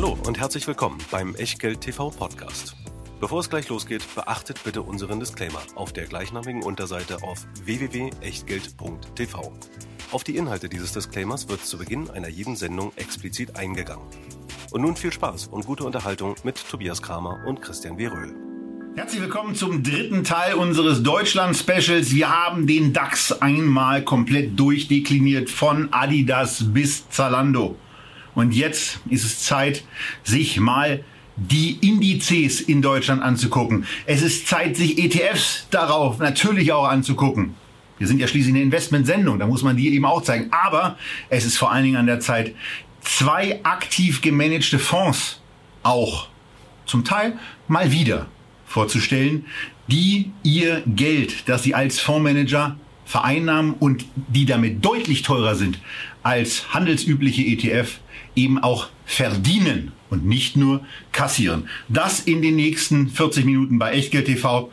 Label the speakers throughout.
Speaker 1: Hallo und herzlich willkommen beim Echtgeld TV Podcast. Bevor es gleich losgeht, beachtet bitte unseren Disclaimer auf der gleichnamigen Unterseite auf www.echtgeld.tv. Auf die Inhalte dieses Disclaimers wird zu Beginn einer jeden Sendung explizit eingegangen. Und nun viel Spaß und gute Unterhaltung mit Tobias Kramer und Christian W. Röhl.
Speaker 2: Herzlich willkommen zum dritten Teil unseres Deutschland-Specials. Wir haben den DAX einmal komplett durchdekliniert von Adidas bis Zalando. Und jetzt ist es Zeit, sich mal die Indizes in Deutschland anzugucken. Es ist Zeit, sich ETFs darauf natürlich auch anzugucken. Wir sind ja schließlich eine Investmentsendung, da muss man die eben auch zeigen. Aber es ist vor allen Dingen an der Zeit, zwei aktiv gemanagte Fonds auch zum Teil mal wieder vorzustellen, die ihr Geld, das sie als Fondsmanager vereinnahmen und die damit deutlich teurer sind als handelsübliche ETF, eben auch verdienen und nicht nur kassieren. Das in den nächsten 40 Minuten bei Echtgeld TV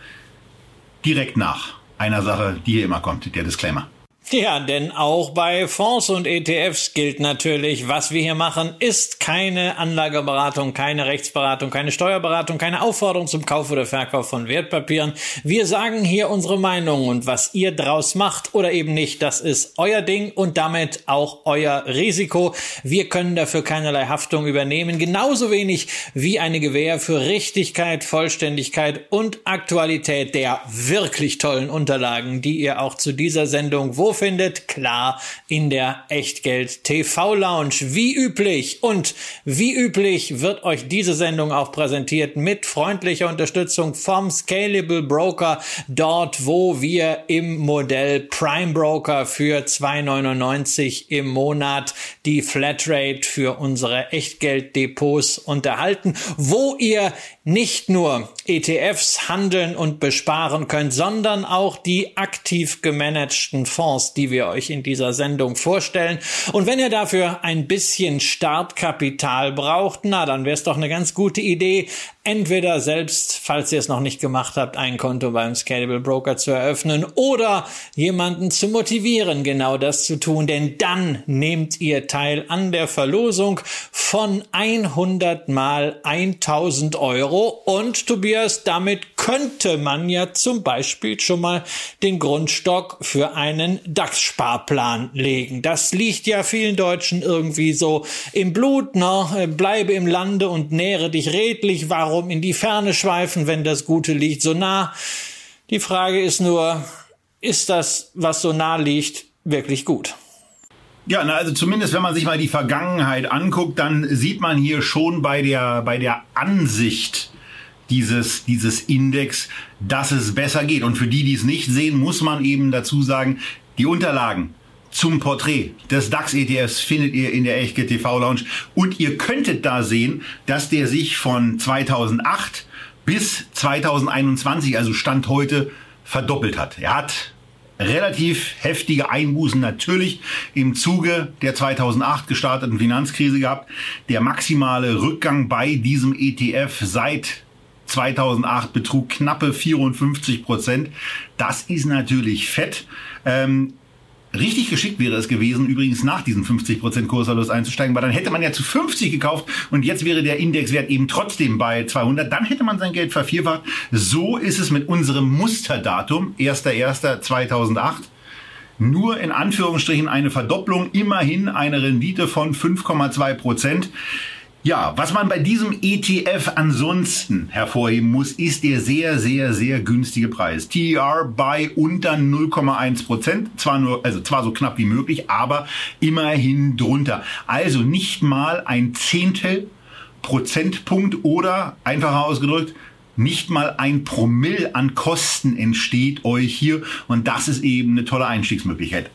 Speaker 2: direkt nach einer Sache, die hier immer kommt, der Disclaimer.
Speaker 3: Ja, denn auch bei Fonds und ETFs gilt natürlich, was wir hier machen, ist keine Anlageberatung, keine Rechtsberatung, keine Steuerberatung, keine Aufforderung zum Kauf oder Verkauf von Wertpapieren. Wir sagen hier unsere Meinung und was ihr draus macht oder eben nicht, das ist euer Ding und damit auch euer Risiko. Wir können dafür keinerlei Haftung übernehmen, genauso wenig wie eine Gewähr für Richtigkeit, Vollständigkeit und Aktualität der wirklich tollen Unterlagen, die ihr auch zu dieser Sendung wo findet? Klar, in der Echtgeld TV Lounge. Wie üblich und wie üblich wird euch diese Sendung auch präsentiert mit freundlicher Unterstützung vom Scalable Broker, dort wo wir im Modell Prime Broker für 2,99 im Monat die Flatrate für unsere Echtgelddepots unterhalten, wo ihr nicht nur ETFs handeln und besparen könnt, sondern auch die aktiv gemanagten Fonds, die wir euch in dieser Sendung vorstellen. Und wenn ihr dafür ein bisschen Startkapital braucht, na, dann wäre es doch eine ganz gute Idee, entweder selbst, falls ihr es noch nicht gemacht habt, ein Konto beim Scalable Broker zu eröffnen oder jemanden zu motivieren, genau das zu tun, denn dann nehmt ihr teil an der Verlosung von 100 mal 1000 Euro. Und Tobias, damit könnte man ja zum Beispiel schon mal den Grundstock für einen DAX-Sparplan legen. Das liegt ja vielen Deutschen irgendwie so im Blut, ne? Bleibe im Lande und nähre dich redlich. Warum in die Ferne schweifen, wenn das Gute liegt so nah? Die Frage ist nur, ist das, was so nah liegt, wirklich gut?
Speaker 2: Ja, na, also zumindest wenn man sich mal die Vergangenheit anguckt, dann sieht man hier schon bei der, bei der Ansicht dieses, dieses Index, dass es besser geht. Und für die, die es nicht sehen, muss man eben dazu sagen, die Unterlagen zum Porträt des DAX-ETFs findet ihr in der Echtgeld TV Lounge. Und ihr könntet da sehen, dass der sich von 2008 bis 2021, also Stand heute, verdoppelt hat. Er hat relativ heftige Einbußen natürlich im Zuge der 2008 gestarteten Finanzkrise gehabt. Der maximale Rückgang bei diesem ETF seit 2008 betrug knappe 54 Prozent. Das ist natürlich fett. Ähm, Richtig geschickt wäre es gewesen, übrigens nach diesem 50% Kursverlust einzusteigen, weil dann hätte man ja zu 50 gekauft und jetzt wäre der Indexwert eben trotzdem bei 200. Dann hätte man sein Geld vervierfacht. So ist es mit unserem Musterdatum, 1.1.2008 nur in Anführungsstrichen eine Verdopplung, immerhin eine Rendite von 5,2 Prozent. Ja, was man bei diesem ETF ansonsten hervorheben muss, ist der sehr, sehr, sehr günstige Preis. TER bei unter 0,1 Prozent. Zwar nur, also zwar so knapp wie möglich, aber immerhin drunter. Also nicht mal ein Zehntel Prozentpunkt oder einfacher ausgedrückt, nicht mal ein Promille an Kosten entsteht euch hier und das ist eben eine tolle Einstiegsmöglichkeit.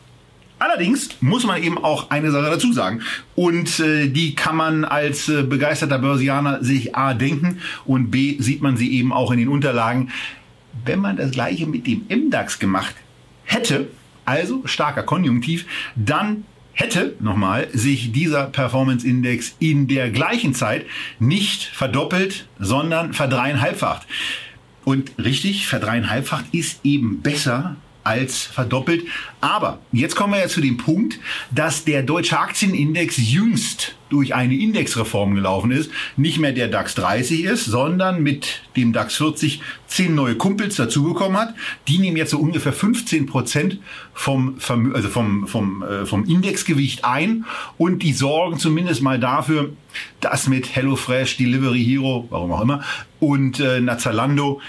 Speaker 2: Allerdings muss man eben auch eine Sache dazu sagen. Und äh, die kann man als äh, begeisterter Börsianer sich A denken und B sieht man sie eben auch in den Unterlagen. Wenn man das gleiche mit dem MDAX gemacht hätte, also starker Konjunktiv, dann hätte nochmal sich dieser Performance Index in der gleichen Zeit nicht verdoppelt, sondern verdreieinhalbfacht. Und richtig, verdreieinhalbfacht ist eben besser als verdoppelt. Aber jetzt kommen wir ja zu dem Punkt, dass der deutsche Aktienindex jüngst durch eine Indexreform gelaufen ist, nicht mehr der DAX 30 ist, sondern mit dem DAX 40 zehn neue Kumpels dazugekommen hat. Die nehmen jetzt so ungefähr 15 Prozent vom, also vom, vom, äh, vom Indexgewicht ein und die sorgen zumindest mal dafür, dass mit HelloFresh, Delivery Hero, warum auch immer, und äh, Nazalando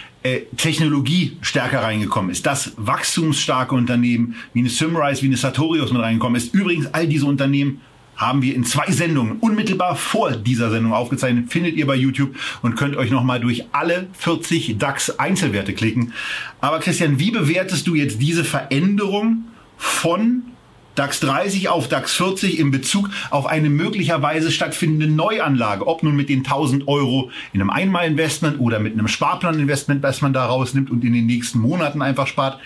Speaker 2: Technologie stärker reingekommen ist, dass wachstumsstarke Unternehmen wie eine Simrise, wie eine Sartorius mit reingekommen ist. Übrigens, all diese Unternehmen haben wir in zwei Sendungen unmittelbar vor dieser Sendung aufgezeichnet. Findet ihr bei YouTube und könnt euch nochmal durch alle 40 DAX Einzelwerte klicken. Aber Christian, wie bewertest du jetzt diese Veränderung von DAX 30 auf DAX 40 in Bezug auf eine möglicherweise stattfindende Neuanlage, ob nun mit den 1000 Euro in einem Einmalinvestment oder mit einem Sparplaninvestment, das man da rausnimmt und in den nächsten Monaten einfach spart.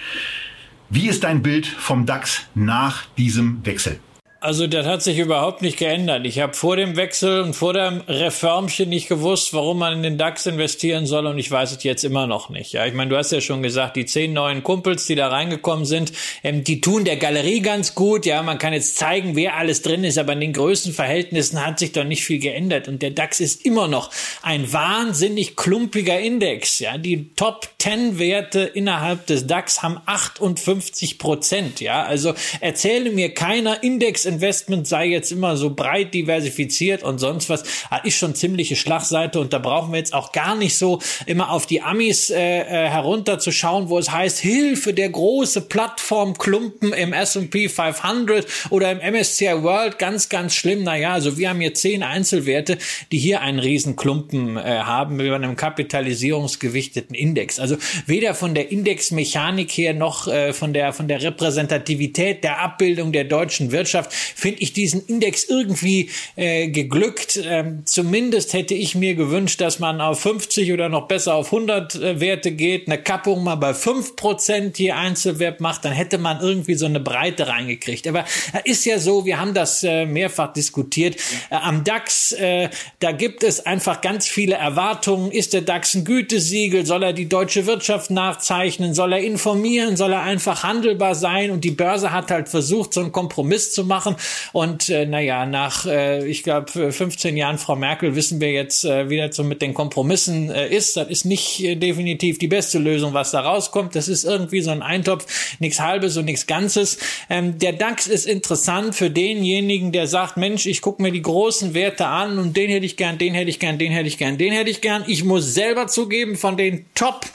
Speaker 2: Wie ist dein Bild vom DAX nach diesem Wechsel?
Speaker 3: Also das hat sich überhaupt nicht geändert. Ich habe vor dem Wechsel und vor dem Reformchen nicht gewusst, warum man in den DAX investieren soll und ich weiß es jetzt immer noch nicht. Ja, ich meine, du hast ja schon gesagt, die zehn neuen Kumpels, die da reingekommen sind, ähm, die tun der Galerie ganz gut. Ja, man kann jetzt zeigen, wer alles drin ist, aber in den Größenverhältnissen hat sich doch nicht viel geändert und der DAX ist immer noch ein wahnsinnig klumpiger Index. Ja, die Top 10 Werte innerhalb des DAX haben 58 Prozent. Ja, also erzähle mir keiner Index Investment sei jetzt immer so breit diversifiziert und sonst was, ah, ist schon ziemliche Schlagseite und da brauchen wir jetzt auch gar nicht so immer auf die Amis äh, äh herunterzuschauen, wo es heißt, Hilfe, der große Plattformklumpen im S&P 500 oder im MSCI World, ganz, ganz schlimm. Naja, also wir haben hier zehn Einzelwerte, die hier einen riesen Klumpen äh, haben mit einem kapitalisierungsgewichteten Index. Also weder von der Indexmechanik her noch äh, von der von der Repräsentativität der Abbildung der deutschen Wirtschaft finde ich diesen Index irgendwie äh, geglückt. Ähm, zumindest hätte ich mir gewünscht, dass man auf 50 oder noch besser auf 100 äh, Werte geht, eine Kappung mal bei 5% je Einzelwert macht, dann hätte man irgendwie so eine Breite reingekriegt. Aber äh, ist ja so, wir haben das äh, mehrfach diskutiert. Äh, am DAX, äh, da gibt es einfach ganz viele Erwartungen. Ist der DAX ein Gütesiegel? Soll er die deutsche Wirtschaft nachzeichnen? Soll er informieren? Soll er einfach handelbar sein? Und die Börse hat halt versucht, so einen Kompromiss zu machen machen. Und äh, naja, nach, äh, ich glaube, 15 Jahren Frau Merkel wissen wir jetzt, äh, wie das so mit den Kompromissen äh, ist. Das ist nicht äh, definitiv die beste Lösung, was da rauskommt. Das ist irgendwie so ein Eintopf, nichts Halbes und nichts Ganzes. Ähm, der DAX ist interessant für denjenigen, der sagt, Mensch, ich gucke mir die großen Werte an und den hätte ich gern, den hätte ich gern, den hätte ich gern, den hätte ich gern. Ich muss selber zugeben, von den Top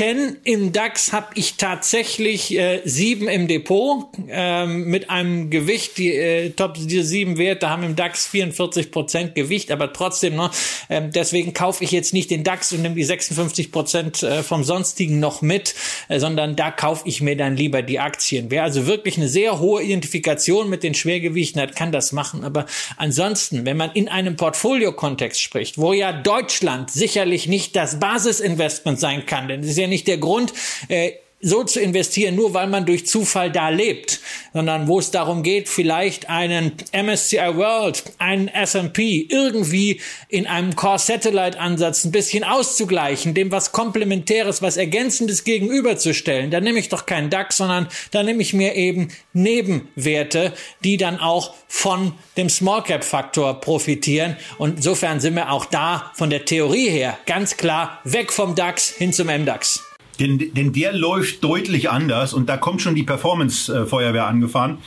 Speaker 3: 10 im DAX habe ich tatsächlich äh, sieben im Depot ähm, mit einem Gewicht. Die äh, Top diese sieben Werte haben im DAX 44 Prozent Gewicht, aber trotzdem ne, ähm, deswegen kaufe ich jetzt nicht den DAX und nehme die 56 Prozent äh, vom sonstigen noch mit, äh, sondern da kaufe ich mir dann lieber die Aktien. Wer also wirklich eine sehr hohe Identifikation mit den Schwergewichten hat, kann das machen. Aber ansonsten, wenn man in einem Portfolio-Kontext spricht, wo ja Deutschland sicherlich nicht das Basisinvestment sein kann, denn es ist ja nicht der Grund, äh, so zu investieren, nur weil man durch Zufall da lebt, sondern wo es darum geht, vielleicht einen MSCI World, einen S&P irgendwie in einem Core Satellite Ansatz ein bisschen auszugleichen, dem was Komplementäres, was Ergänzendes gegenüberzustellen. Da nehme ich doch keinen DAX, sondern da nehme ich mir eben Nebenwerte, die dann auch von dem Small Cap Faktor profitieren. Und insofern sind wir auch da von der Theorie her ganz klar weg vom DAX hin zum MDAX.
Speaker 2: Denn, denn der läuft deutlich anders und da kommt schon die Performance-Feuerwehr angefahren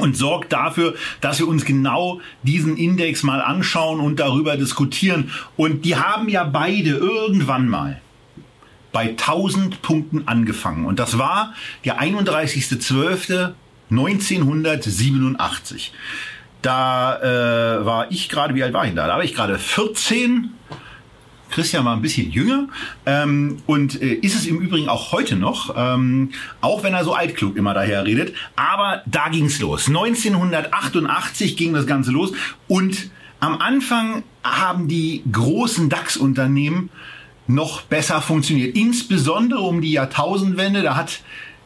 Speaker 2: und sorgt dafür, dass wir uns genau diesen Index mal anschauen und darüber diskutieren. Und die haben ja beide irgendwann mal bei 1000 Punkten angefangen. Und das war der 31.12.1987. Da äh, war ich gerade, wie alt war ich da? Da war ich gerade 14 Christian war ein bisschen jünger ähm, und äh, ist es im Übrigen auch heute noch, ähm, auch wenn er so altklug immer daher redet. Aber da ging's los. 1988 ging das Ganze los und am Anfang haben die großen DAX-Unternehmen noch besser funktioniert. Insbesondere um die Jahrtausendwende. Da hat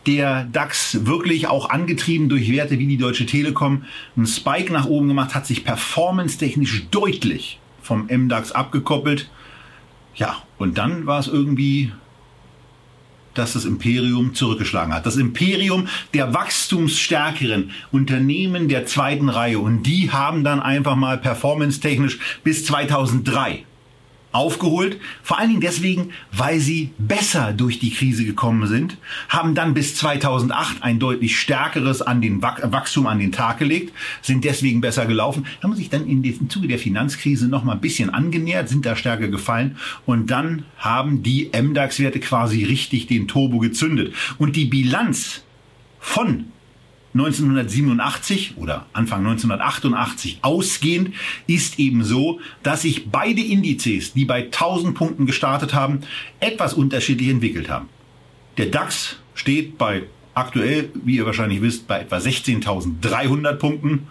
Speaker 2: der DAX wirklich auch angetrieben durch Werte wie die Deutsche Telekom einen Spike nach oben gemacht, hat sich performance-technisch deutlich vom MDAX abgekoppelt ja, und dann war es irgendwie dass das Imperium zurückgeschlagen hat. Das Imperium der wachstumsstärkeren Unternehmen der zweiten Reihe. Und die haben dann einfach mal performance-technisch bis 2003 aufgeholt. Vor allen Dingen deswegen, weil sie besser durch die Krise gekommen sind, haben dann bis 2008 ein deutlich stärkeres an den Wachstum an den Tag gelegt, sind deswegen besser gelaufen, haben sich dann dem Zuge der Finanzkrise noch mal ein bisschen angenähert, sind da stärker gefallen und dann haben die MDAX-Werte quasi richtig den Turbo gezündet. Und die Bilanz von 1987 oder Anfang 1988 ausgehend ist eben so, dass sich beide Indizes, die bei 1000 Punkten gestartet haben, etwas unterschiedlich entwickelt haben. Der DAX steht bei aktuell, wie ihr wahrscheinlich wisst, bei etwa 16.300 Punkten.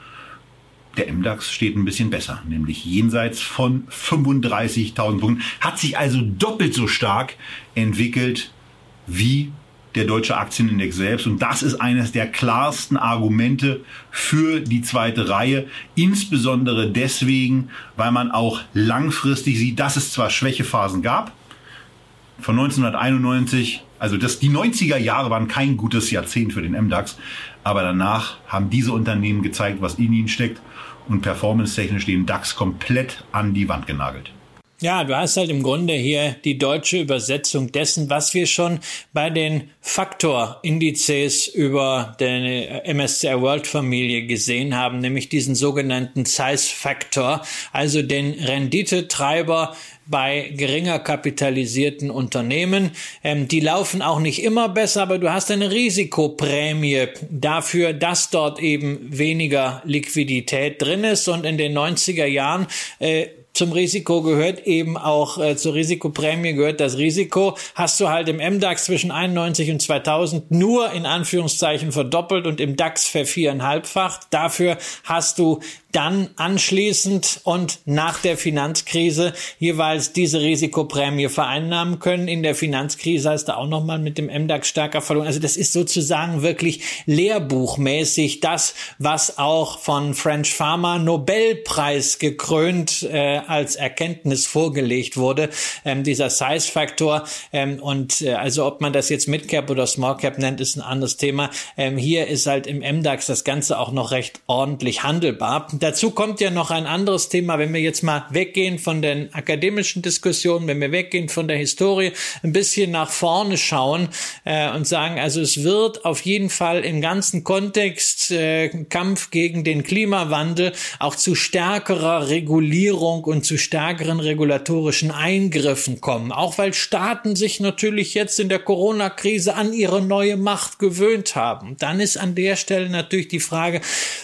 Speaker 2: Der MDAX steht ein bisschen besser, nämlich jenseits von 35.000 Punkten, hat sich also doppelt so stark entwickelt wie der deutsche Aktienindex selbst. Und das ist eines der klarsten Argumente für die zweite Reihe. Insbesondere deswegen, weil man auch langfristig sieht, dass es zwar Schwächephasen gab. Von 1991, also das, die 90er Jahre waren kein gutes Jahrzehnt für den MDAX. Aber danach haben diese Unternehmen gezeigt, was in ihnen steckt und performance-technisch den DAX komplett an die Wand genagelt.
Speaker 3: Ja, du hast halt im Grunde hier die deutsche Übersetzung dessen, was wir schon bei den Faktorindizes über den MSCI World Familie gesehen haben, nämlich diesen sogenannten Size Factor, also den Renditetreiber bei geringer kapitalisierten Unternehmen. Ähm, die laufen auch nicht immer besser, aber du hast eine Risikoprämie dafür, dass dort eben weniger Liquidität drin ist. Und in den 90er Jahren äh, zum Risiko gehört eben auch äh, zur Risikoprämie gehört das Risiko. Hast du halt im MDAX zwischen 91 und 2000 nur in Anführungszeichen verdoppelt und im DAX verviereinhalbfacht. Dafür hast du dann anschließend und nach der Finanzkrise jeweils diese Risikoprämie vereinnahmen können. In der Finanzkrise hast du auch nochmal mit dem MDAX stärker verloren. Also das ist sozusagen wirklich lehrbuchmäßig das, was auch von French Pharma Nobelpreis gekrönt äh, als Erkenntnis vorgelegt wurde, ähm, dieser Size-Faktor. Ähm, und äh, also ob man das jetzt Midcap oder Smallcap nennt, ist ein anderes Thema. Ähm, hier ist halt im MDAX das Ganze auch noch recht ordentlich handelbar dazu kommt ja noch ein anderes Thema, wenn wir jetzt mal weggehen von den akademischen Diskussionen, wenn wir weggehen von der Historie, ein bisschen nach vorne schauen äh, und sagen, also es wird auf jeden Fall im ganzen Kontext äh, Kampf gegen den Klimawandel auch zu stärkerer Regulierung und zu stärkeren regulatorischen Eingriffen kommen, auch weil Staaten sich natürlich jetzt in der Corona-Krise an ihre neue Macht gewöhnt haben. Dann ist an der Stelle natürlich die Frage,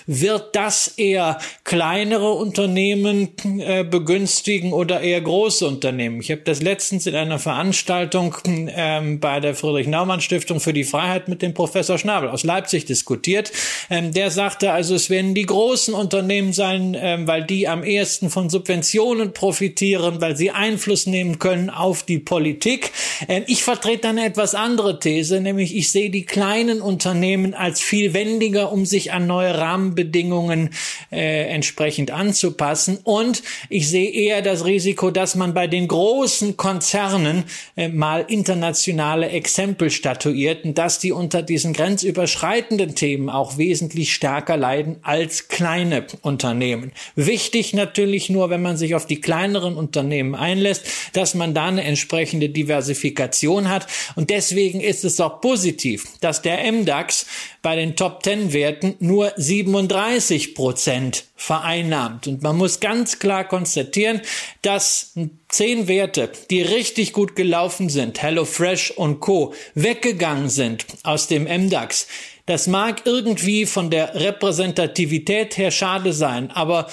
Speaker 3: wird das eher kleinere Unternehmen äh, begünstigen oder eher große Unternehmen. Ich habe das letztens in einer Veranstaltung ähm, bei der Friedrich-Naumann-Stiftung für die Freiheit mit dem Professor Schnabel aus Leipzig diskutiert. Ähm, der sagte also, es werden die großen Unternehmen sein, ähm, weil die am ehesten von Subventionen profitieren, weil sie Einfluss nehmen können auf die Politik. Ähm, ich vertrete eine etwas andere These, nämlich ich sehe die kleinen Unternehmen als viel wendiger, um sich an neue Rahmenbedingungen äh, entsprechend anzupassen. Und ich sehe eher das Risiko, dass man bei den großen Konzernen äh, mal internationale Exempel statuiert und dass die unter diesen grenzüberschreitenden Themen auch wesentlich stärker leiden als kleine Unternehmen. Wichtig natürlich nur, wenn man sich auf die kleineren Unternehmen einlässt, dass man da eine entsprechende Diversifikation hat. Und deswegen ist es auch positiv, dass der MDAX bei den Top 10 Werten nur 37 Prozent vereinnahmt. Und man muss ganz klar konstatieren, dass zehn Werte, die richtig gut gelaufen sind, HelloFresh und Co., weggegangen sind aus dem MDAX. Das mag irgendwie von der Repräsentativität her schade sein, aber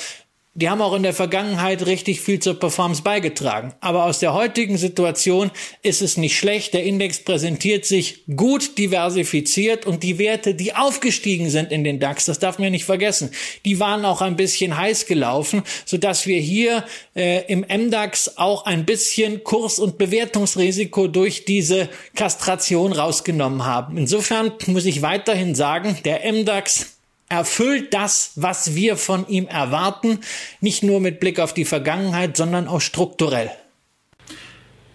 Speaker 3: die haben auch in der Vergangenheit richtig viel zur Performance beigetragen. Aber aus der heutigen Situation ist es nicht schlecht. Der Index präsentiert sich gut diversifiziert und die Werte, die aufgestiegen sind in den DAX, das darf man nicht vergessen, die waren auch ein bisschen heiß gelaufen, sodass wir hier äh, im MDAX auch ein bisschen Kurs- und Bewertungsrisiko durch diese Kastration rausgenommen haben. Insofern muss ich weiterhin sagen, der MDAX erfüllt das, was wir von ihm erwarten, nicht nur mit Blick auf die Vergangenheit, sondern auch strukturell.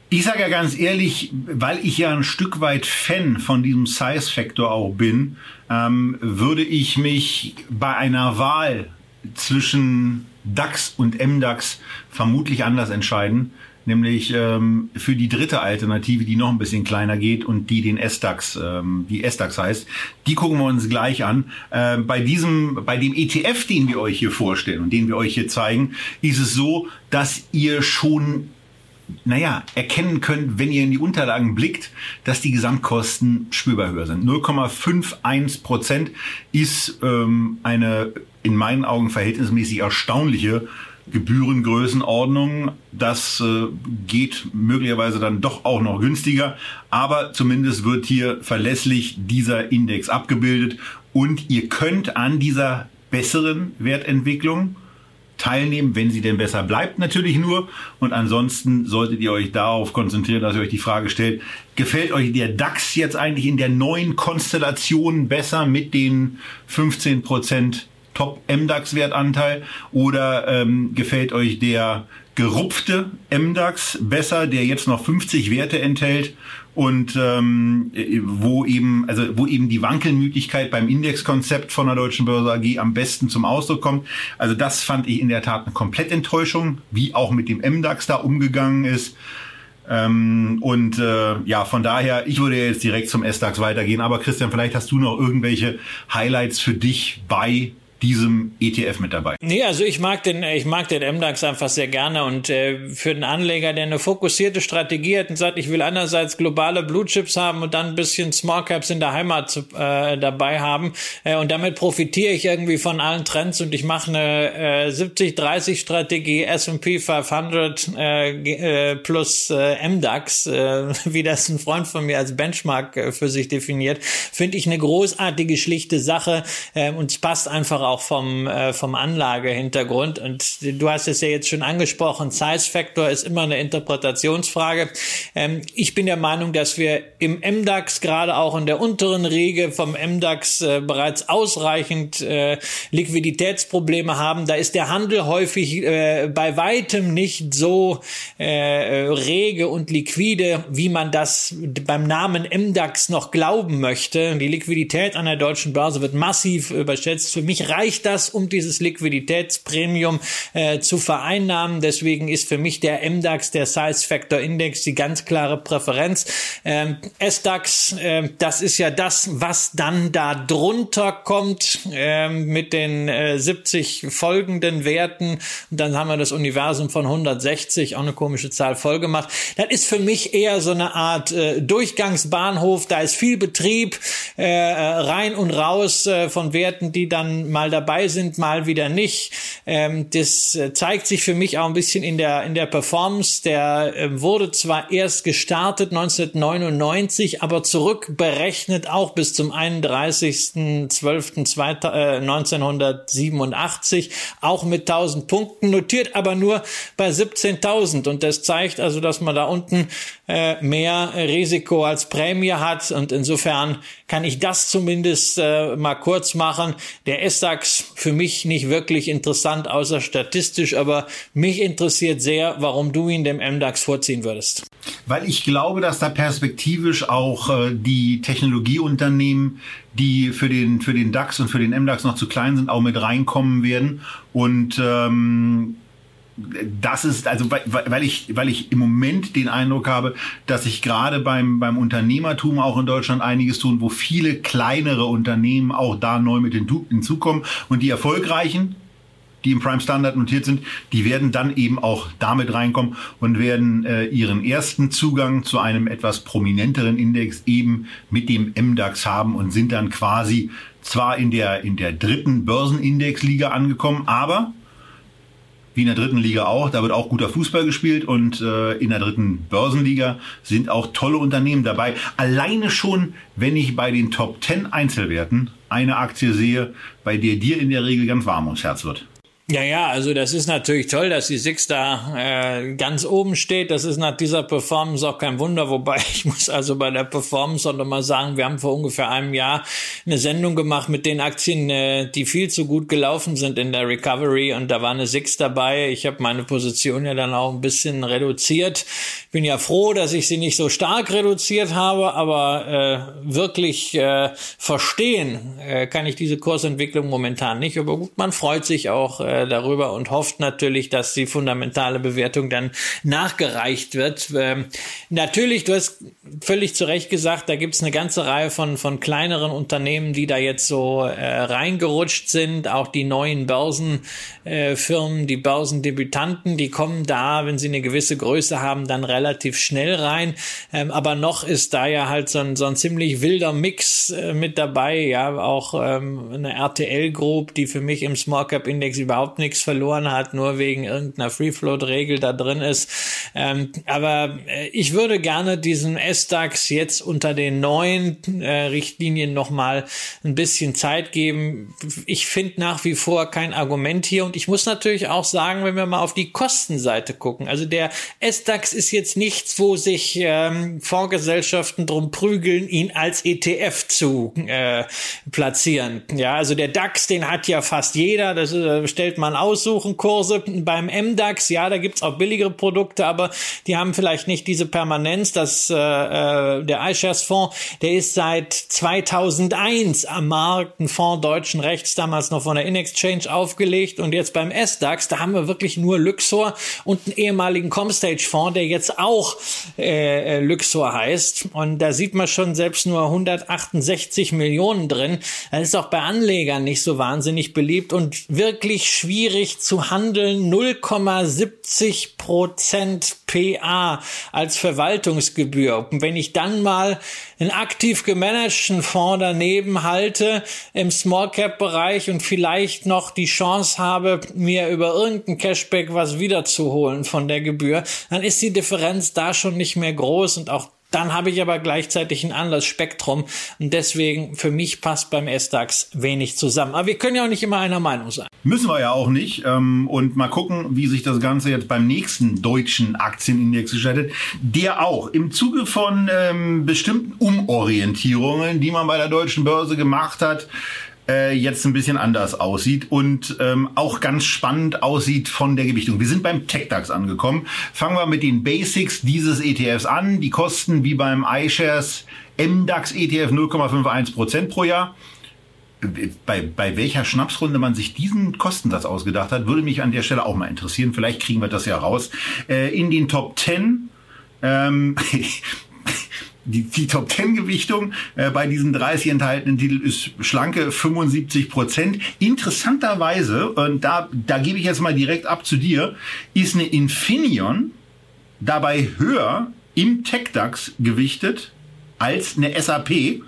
Speaker 2: Ich sage ja ganz ehrlich, weil ich ja ein Stück weit Fan von diesem Size-Factor auch bin, ähm, würde ich mich bei einer Wahl zwischen DAX und MDAX vermutlich anders entscheiden nämlich ähm, für die dritte Alternative, die noch ein bisschen kleiner geht und die den S-DAX, ähm, die S-DAX heißt. Die gucken wir uns gleich an. Äh, bei diesem, bei dem ETF, den wir euch hier vorstellen und den wir euch hier zeigen, ist es so, dass ihr schon naja, erkennen könnt, wenn ihr in die Unterlagen blickt, dass die Gesamtkosten spürbar höher sind. 0,51 Prozent ist ähm, eine in meinen Augen verhältnismäßig erstaunliche Gebührengrößenordnung. Das äh, geht möglicherweise dann doch auch noch günstiger, aber zumindest wird hier verlässlich dieser Index abgebildet und ihr könnt an dieser besseren Wertentwicklung teilnehmen, wenn sie denn besser bleibt natürlich nur. Und ansonsten solltet ihr euch darauf konzentrieren, dass ihr euch die Frage stellt, gefällt euch der DAX jetzt eigentlich in der neuen Konstellation besser mit den 15 Prozent Top-MDAX-Wertanteil oder ähm, gefällt euch der gerupfte MDAX besser, der jetzt noch 50 Werte enthält und ähm, wo eben also wo eben die Wankelmütigkeit beim Indexkonzept von der Deutschen Börse AG am besten zum Ausdruck kommt. Also das fand ich in der Tat eine Komplettenttäuschung, wie auch mit dem MDAX da umgegangen ist. Ähm, und äh, ja, von daher, ich würde jetzt direkt zum S-DAX weitergehen. Aber Christian, vielleicht hast du noch irgendwelche Highlights für dich bei diesem ETF mit dabei.
Speaker 3: Nee, also ich mag den, ich mag den MDAX einfach sehr gerne und äh, für den Anleger, der eine fokussierte Strategie hat und sagt, ich will einerseits globale Blue Chips haben und dann ein bisschen Small Caps in der Heimat äh, dabei haben äh, und damit profitiere ich irgendwie von allen Trends und ich mache eine äh, 70-30 Strategie S&P 500 äh, äh, plus äh, MDAX, äh, wie das ein Freund von mir als Benchmark äh, für sich definiert, finde ich eine großartige, schlichte Sache äh, und es passt einfach auch vom, äh, vom Anlagehintergrund. Und du hast es ja jetzt schon angesprochen, Size Factor ist immer eine Interpretationsfrage. Ähm, ich bin der Meinung, dass wir im MDAX, gerade auch in der unteren Riege vom MDAX, äh, bereits ausreichend äh, Liquiditätsprobleme haben. Da ist der Handel häufig äh, bei weitem nicht so äh, rege und liquide, wie man das beim Namen MDAX noch glauben möchte. Die Liquidität an der deutschen Börse wird massiv überschätzt. Für mich reicht das, um dieses Liquiditätspremium äh, zu vereinnahmen. Deswegen ist für mich der MDAX, der Size Factor Index, die ganz klare Präferenz. Ähm, SDAX, äh, das ist ja das, was dann da drunter kommt äh, mit den äh, 70 folgenden Werten. Und dann haben wir das Universum von 160, auch eine komische Zahl voll gemacht. Das ist für mich eher so eine Art äh, Durchgangsbahnhof. Da ist viel Betrieb äh, rein und raus äh, von Werten, die dann mal dabei sind, mal wieder nicht. Ähm, das äh, zeigt sich für mich auch ein bisschen in der, in der Performance. Der äh, wurde zwar erst gestartet 1999, aber zurückberechnet auch bis zum 31.12.1987, äh, auch mit 1000 Punkten, notiert aber nur bei 17.000. Und das zeigt also, dass man da unten äh, mehr Risiko als Prämie hat. Und insofern kann ich das zumindest äh, mal kurz machen. Der ist SDAX für mich nicht wirklich interessant, außer statistisch, aber mich interessiert sehr, warum du ihn dem MDAX vorziehen würdest.
Speaker 2: Weil ich glaube, dass da perspektivisch auch äh, die Technologieunternehmen, die für den, für den DAX und für den MDAX noch zu klein sind, auch mit reinkommen werden. Und ähm, das ist, also weil ich, weil ich im Moment den Eindruck habe, dass sich gerade beim, beim Unternehmertum auch in Deutschland einiges tun, wo viele kleinere Unternehmen auch da neu mit hinzukommen. Und die erfolgreichen, die im Prime Standard notiert sind, die werden dann eben auch damit reinkommen und werden äh, ihren ersten Zugang zu einem etwas prominenteren Index eben mit dem MDAX haben und sind dann quasi zwar in der, in der dritten Börsenindexliga angekommen, aber wie in der dritten Liga auch. Da wird auch guter Fußball gespielt und äh, in der dritten Börsenliga sind auch tolle Unternehmen dabei. Alleine schon, wenn ich bei den Top 10 Einzelwerten eine Aktie sehe, bei der dir in der Regel ganz warm ums Herz wird.
Speaker 3: Ja, ja, also das ist natürlich toll, dass die Six da äh, ganz oben steht. Das ist nach dieser Performance auch kein Wunder. Wobei ich muss also bei der Performance auch nochmal sagen, wir haben vor ungefähr einem Jahr eine Sendung gemacht mit den Aktien, äh, die viel zu gut gelaufen sind in der Recovery und da war eine Six dabei. Ich habe meine Position ja dann auch ein bisschen reduziert. Bin ja froh, dass ich sie nicht so stark reduziert habe, aber äh, wirklich äh, verstehen äh, kann ich diese Kursentwicklung momentan nicht. Aber gut, man freut sich auch. Äh, äh, darüber und hofft natürlich, dass die fundamentale Bewertung dann nachgereicht wird. Ähm, natürlich, du hast völlig zu Recht gesagt, da gibt es eine ganze Reihe von, von kleineren Unternehmen, die da jetzt so äh, reingerutscht sind. Auch die neuen Börsenfirmen, äh, die Börsendebütanten, die kommen da, wenn sie eine gewisse Größe haben, dann relativ schnell rein. Ähm, aber noch ist da ja halt so ein, so ein ziemlich wilder Mix äh, mit dabei. Ja, auch ähm, eine RTL Group, die für mich im Small Cap Index überhaupt überhaupt nichts verloren hat, nur wegen irgendeiner Free-Float-Regel da drin ist. Ähm, aber äh, ich würde gerne diesen S-DAX jetzt unter den neuen äh, Richtlinien nochmal ein bisschen Zeit geben. Ich finde nach wie vor kein Argument hier und ich muss natürlich auch sagen, wenn wir mal auf die Kostenseite gucken, also der S-DAX ist jetzt nichts, wo sich ähm, Fondsgesellschaften drum prügeln, ihn als ETF zu äh, platzieren. Ja, also der DAX, den hat ja fast jeder, das äh, stellt stellt man aussuchen Kurse beim MDAX. Ja, da gibt's auch billigere Produkte, aber die haben vielleicht nicht diese Permanenz. Das, äh, äh der iShares Fonds, der ist seit 2001 am Markt, ein Fonds deutschen Rechts, damals noch von der InExchange aufgelegt und jetzt beim SDAX, da haben wir wirklich nur Luxor und einen ehemaligen Comstage Fonds, der jetzt auch äh, äh Luxor heißt. Und da sieht man schon selbst nur 168 Millionen drin. Das ist auch bei Anlegern nicht so wahnsinnig beliebt und wirklich schwierig zu handeln. 0,70 Prozent PA als Verwaltungsgebühr. Und wenn ich dann mal einen aktiv gemanagten Fonds daneben halte im Small Cap Bereich und vielleicht noch die Chance habe, mir über irgendein Cashback was wiederzuholen von der Gebühr, dann ist die Differenz da schon nicht mehr groß und auch dann habe ich aber gleichzeitig ein anderes Spektrum und deswegen für mich passt beim S-DAX wenig zusammen. Aber wir können ja auch nicht immer einer Meinung sein.
Speaker 2: Müssen wir ja auch nicht. Ähm, und mal gucken, wie sich das Ganze jetzt beim nächsten deutschen Aktienindex gestaltet, der auch im Zuge von ähm, bestimmten Umorientierungen, die man bei der deutschen Börse gemacht hat, äh, jetzt ein bisschen anders aussieht und ähm, auch ganz spannend aussieht von der Gewichtung. Wir sind beim TechDAX angekommen. Fangen wir mit den Basics dieses ETFs an. Die kosten wie beim iShares MDAX ETF 0,51 Prozent pro Jahr. Bei, bei welcher Schnapsrunde man sich diesen Kostensatz ausgedacht hat, würde mich an der Stelle auch mal interessieren. Vielleicht kriegen wir das ja raus. Äh, in den Top 10 ähm, die, die Top 10 Gewichtung äh, bei diesen 30 enthaltenen Titel ist schlanke 75 Prozent. Interessanterweise, und da, da gebe ich jetzt mal direkt ab zu dir, ist eine Infineon dabei höher im TechDAX gewichtet als eine SAP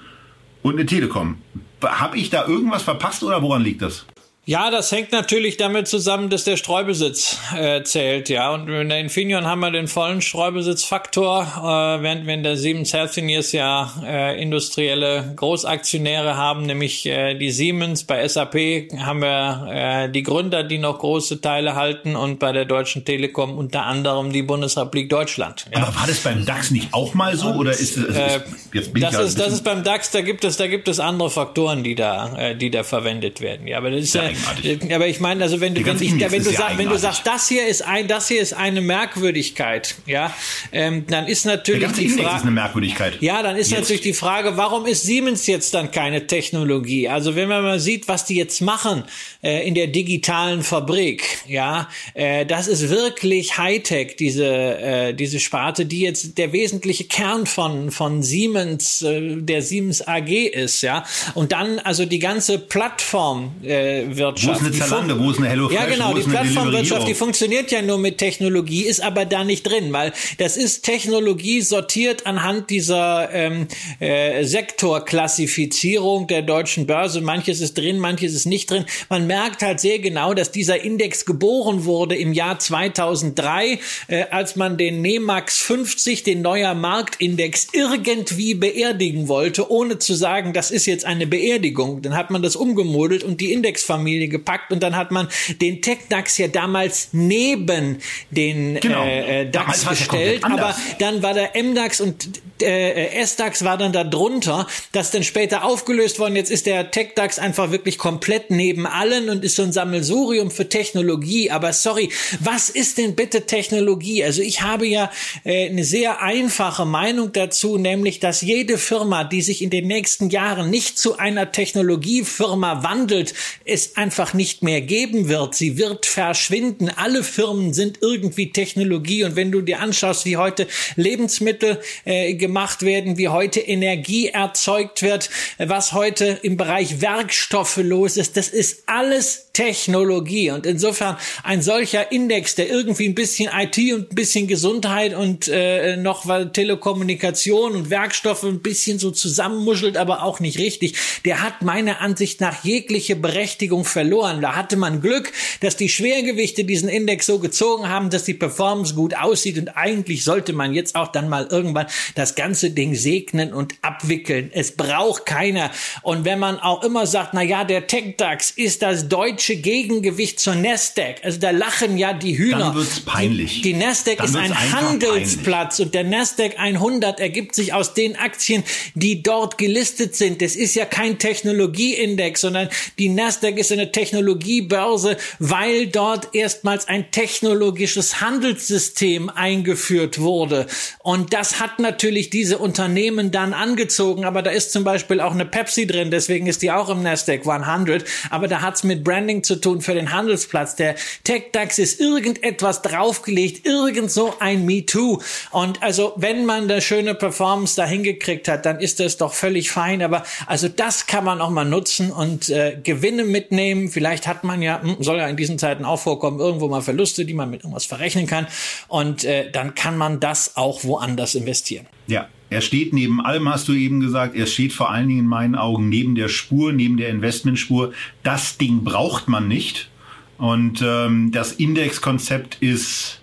Speaker 2: und eine Telekom. Habe ich da irgendwas verpasst oder woran liegt das?
Speaker 3: Ja, das hängt natürlich damit zusammen, dass der Streubesitz äh, zählt, ja. Und in der Infineon haben wir den vollen Streubesitzfaktor, äh, während wir in der Siemens Healthineers ja äh, industrielle Großaktionäre haben, nämlich äh, die Siemens. Bei SAP haben wir äh, die Gründer, die noch große Teile halten und bei der Deutschen Telekom unter anderem die Bundesrepublik Deutschland.
Speaker 2: Ja. Aber war das beim DAX nicht auch mal so oder ist, also
Speaker 3: äh, jetzt bin das ich ist das ist beim DAX, da gibt es da gibt es andere Faktoren, die da äh, die da verwendet werden. Ja, aber das ist ja eigenartig. Aber ich meine, also wenn du, wenn, ich, wenn, du, sag, wenn du sagst, das hier ist ein, das hier ist eine Merkwürdigkeit, ja, ähm, dann ist natürlich
Speaker 2: der ganze die Frage, ist eine Merkwürdigkeit.
Speaker 3: Ja, dann ist jetzt. natürlich die Frage, warum ist Siemens jetzt dann keine Technologie? Also wenn man mal sieht, was die jetzt machen äh, in der digitalen Fabrik, ja, äh, das ist wirklich Hightech, diese äh, diese Sparte, die jetzt der wesentliche Kern von von Siemens, äh, der Siemens AG ist, ja, und dann also die ganze Plattform äh, wird
Speaker 2: Plattformwirtschaft. Wo ist eine Zalando, wo ist eine HelloFresh,
Speaker 3: Ja, genau, die Plattformwirtschaft, die funktioniert ja nur mit Technologie, ist aber da nicht drin, weil das ist Technologie sortiert anhand dieser ähm, äh, Sektorklassifizierung der deutschen Börse. Manches ist drin, manches ist nicht drin. Man merkt halt sehr genau, dass dieser Index geboren wurde im Jahr 2003, äh, als man den NEMAX 50, den neuer Marktindex, irgendwie beerdigen wollte, ohne zu sagen, das ist jetzt eine Beerdigung. Dann hat man das umgemodelt und die Indexfamilie Familie gepackt und dann hat man den Tech-DAX ja damals neben den genau. äh, äh DAX gestellt, aber dann war der MDAX und äh, S-DAX war dann da drunter, das dann später aufgelöst worden. Jetzt ist der Tech-DAX einfach wirklich komplett neben allen und ist so ein Sammelsurium für Technologie. Aber sorry, was ist denn bitte Technologie? Also ich habe ja äh, eine sehr einfache Meinung dazu, nämlich, dass jede Firma, die sich in den nächsten Jahren nicht zu einer Technologiefirma wandelt, es einfach nicht mehr geben wird. Sie wird verschwinden. Alle Firmen sind irgendwie Technologie. Und wenn du dir anschaust, wie heute Lebensmittel äh, gemacht werden, wie heute Energie erzeugt wird, was heute im Bereich Werkstoffe los ist, das ist alles Technologie. Und insofern ein solcher Index, der irgendwie ein bisschen IT und ein bisschen Gesundheit und äh, noch Telekommunikation und Werkstoffe ein bisschen so zusammenmuschelt, aber auch nicht richtig, der hat meiner Ansicht nach jegliche Berechtigung verloren. Da hatte man Glück, dass die Schwergewichte diesen Index so gezogen haben, dass die Performance gut aussieht und eigentlich sollte man jetzt auch dann mal irgendwann das ganze Ding segnen und abwickeln. Es braucht keiner. Und wenn man auch immer sagt, na ja, der TechDAX ist das deutsche Gegengewicht zur Nasdaq. Also da lachen ja die Hühner.
Speaker 2: Dann wird's peinlich.
Speaker 3: Die, die Nasdaq ist ein Handelsplatz peinlich. und der Nasdaq 100 ergibt sich aus den Aktien, die dort gelistet sind. Das ist ja kein Technologieindex, sondern die Nasdaq ist eine Technologiebörse, weil dort erstmals ein technologisches Handelssystem eingeführt wurde. Und das hat natürlich diese Unternehmen dann angezogen. Aber da ist zum Beispiel auch eine Pepsi drin, deswegen ist die auch im Nasdaq 100. Aber da hat's mit Branding zu tun für den Handelsplatz. Der TechDAX ist irgendetwas draufgelegt, irgend so ein MeToo. Und also, wenn man da schöne Performance da hingekriegt hat, dann ist das doch völlig fein. Aber also das kann man auch mal nutzen und äh, Gewinne mitnehmen. Vielleicht hat man ja, hm, soll ja in diesen Zeiten auch vorkommen, irgendwo mal Verluste, die man mit irgendwas verrechnen kann. Und äh, dann kann man das auch woanders investieren.
Speaker 2: Ja, er steht neben allem, hast du eben gesagt, er steht vor allen Dingen in meinen Augen neben der Spur, neben der Investmentspur. Das Ding braucht man nicht. Und ähm, das Indexkonzept ist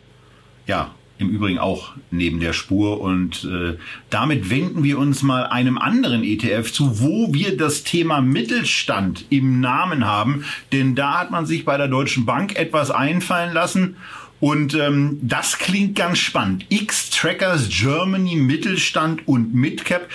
Speaker 2: ja im Übrigen auch neben der Spur. Und äh, damit wenden wir uns mal einem anderen ETF zu, wo wir das Thema Mittelstand im Namen haben. Denn da hat man sich bei der Deutschen Bank etwas einfallen lassen. Und ähm, das klingt ganz spannend. X-Trackers Germany Mittelstand und Midcap.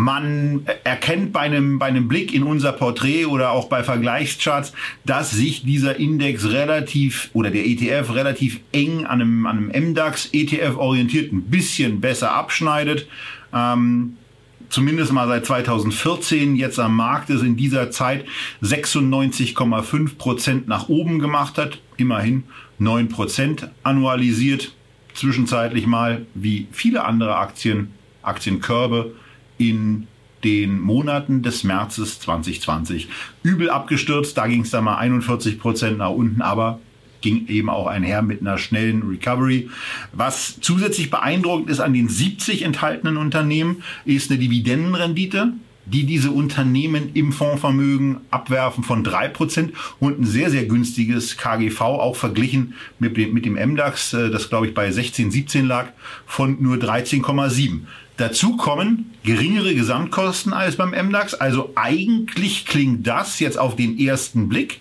Speaker 2: Man erkennt bei einem, bei einem Blick in unser Porträt oder auch bei Vergleichscharts, dass sich dieser Index relativ oder der ETF relativ eng an einem, an einem MDAX ETF orientiert, ein bisschen besser abschneidet. Ähm, zumindest mal seit 2014 jetzt am Markt ist, in dieser Zeit 96,5 Prozent nach oben gemacht hat. Immerhin 9 Prozent annualisiert. Zwischenzeitlich mal wie viele andere Aktien, Aktienkörbe in den Monaten des Märzes 2020 übel abgestürzt. Da ging es dann mal 41 Prozent nach unten, aber ging eben auch einher mit einer schnellen Recovery. Was zusätzlich beeindruckend ist an den 70 enthaltenen Unternehmen, ist eine Dividendenrendite die diese Unternehmen im Fondsvermögen abwerfen von drei Prozent und ein sehr, sehr günstiges KGV, auch verglichen mit dem, mit dem MDAX, äh, das glaube ich bei 16, 17 lag, von nur 13,7. Dazu kommen geringere Gesamtkosten als beim MDAX. Also eigentlich klingt das jetzt auf den ersten Blick,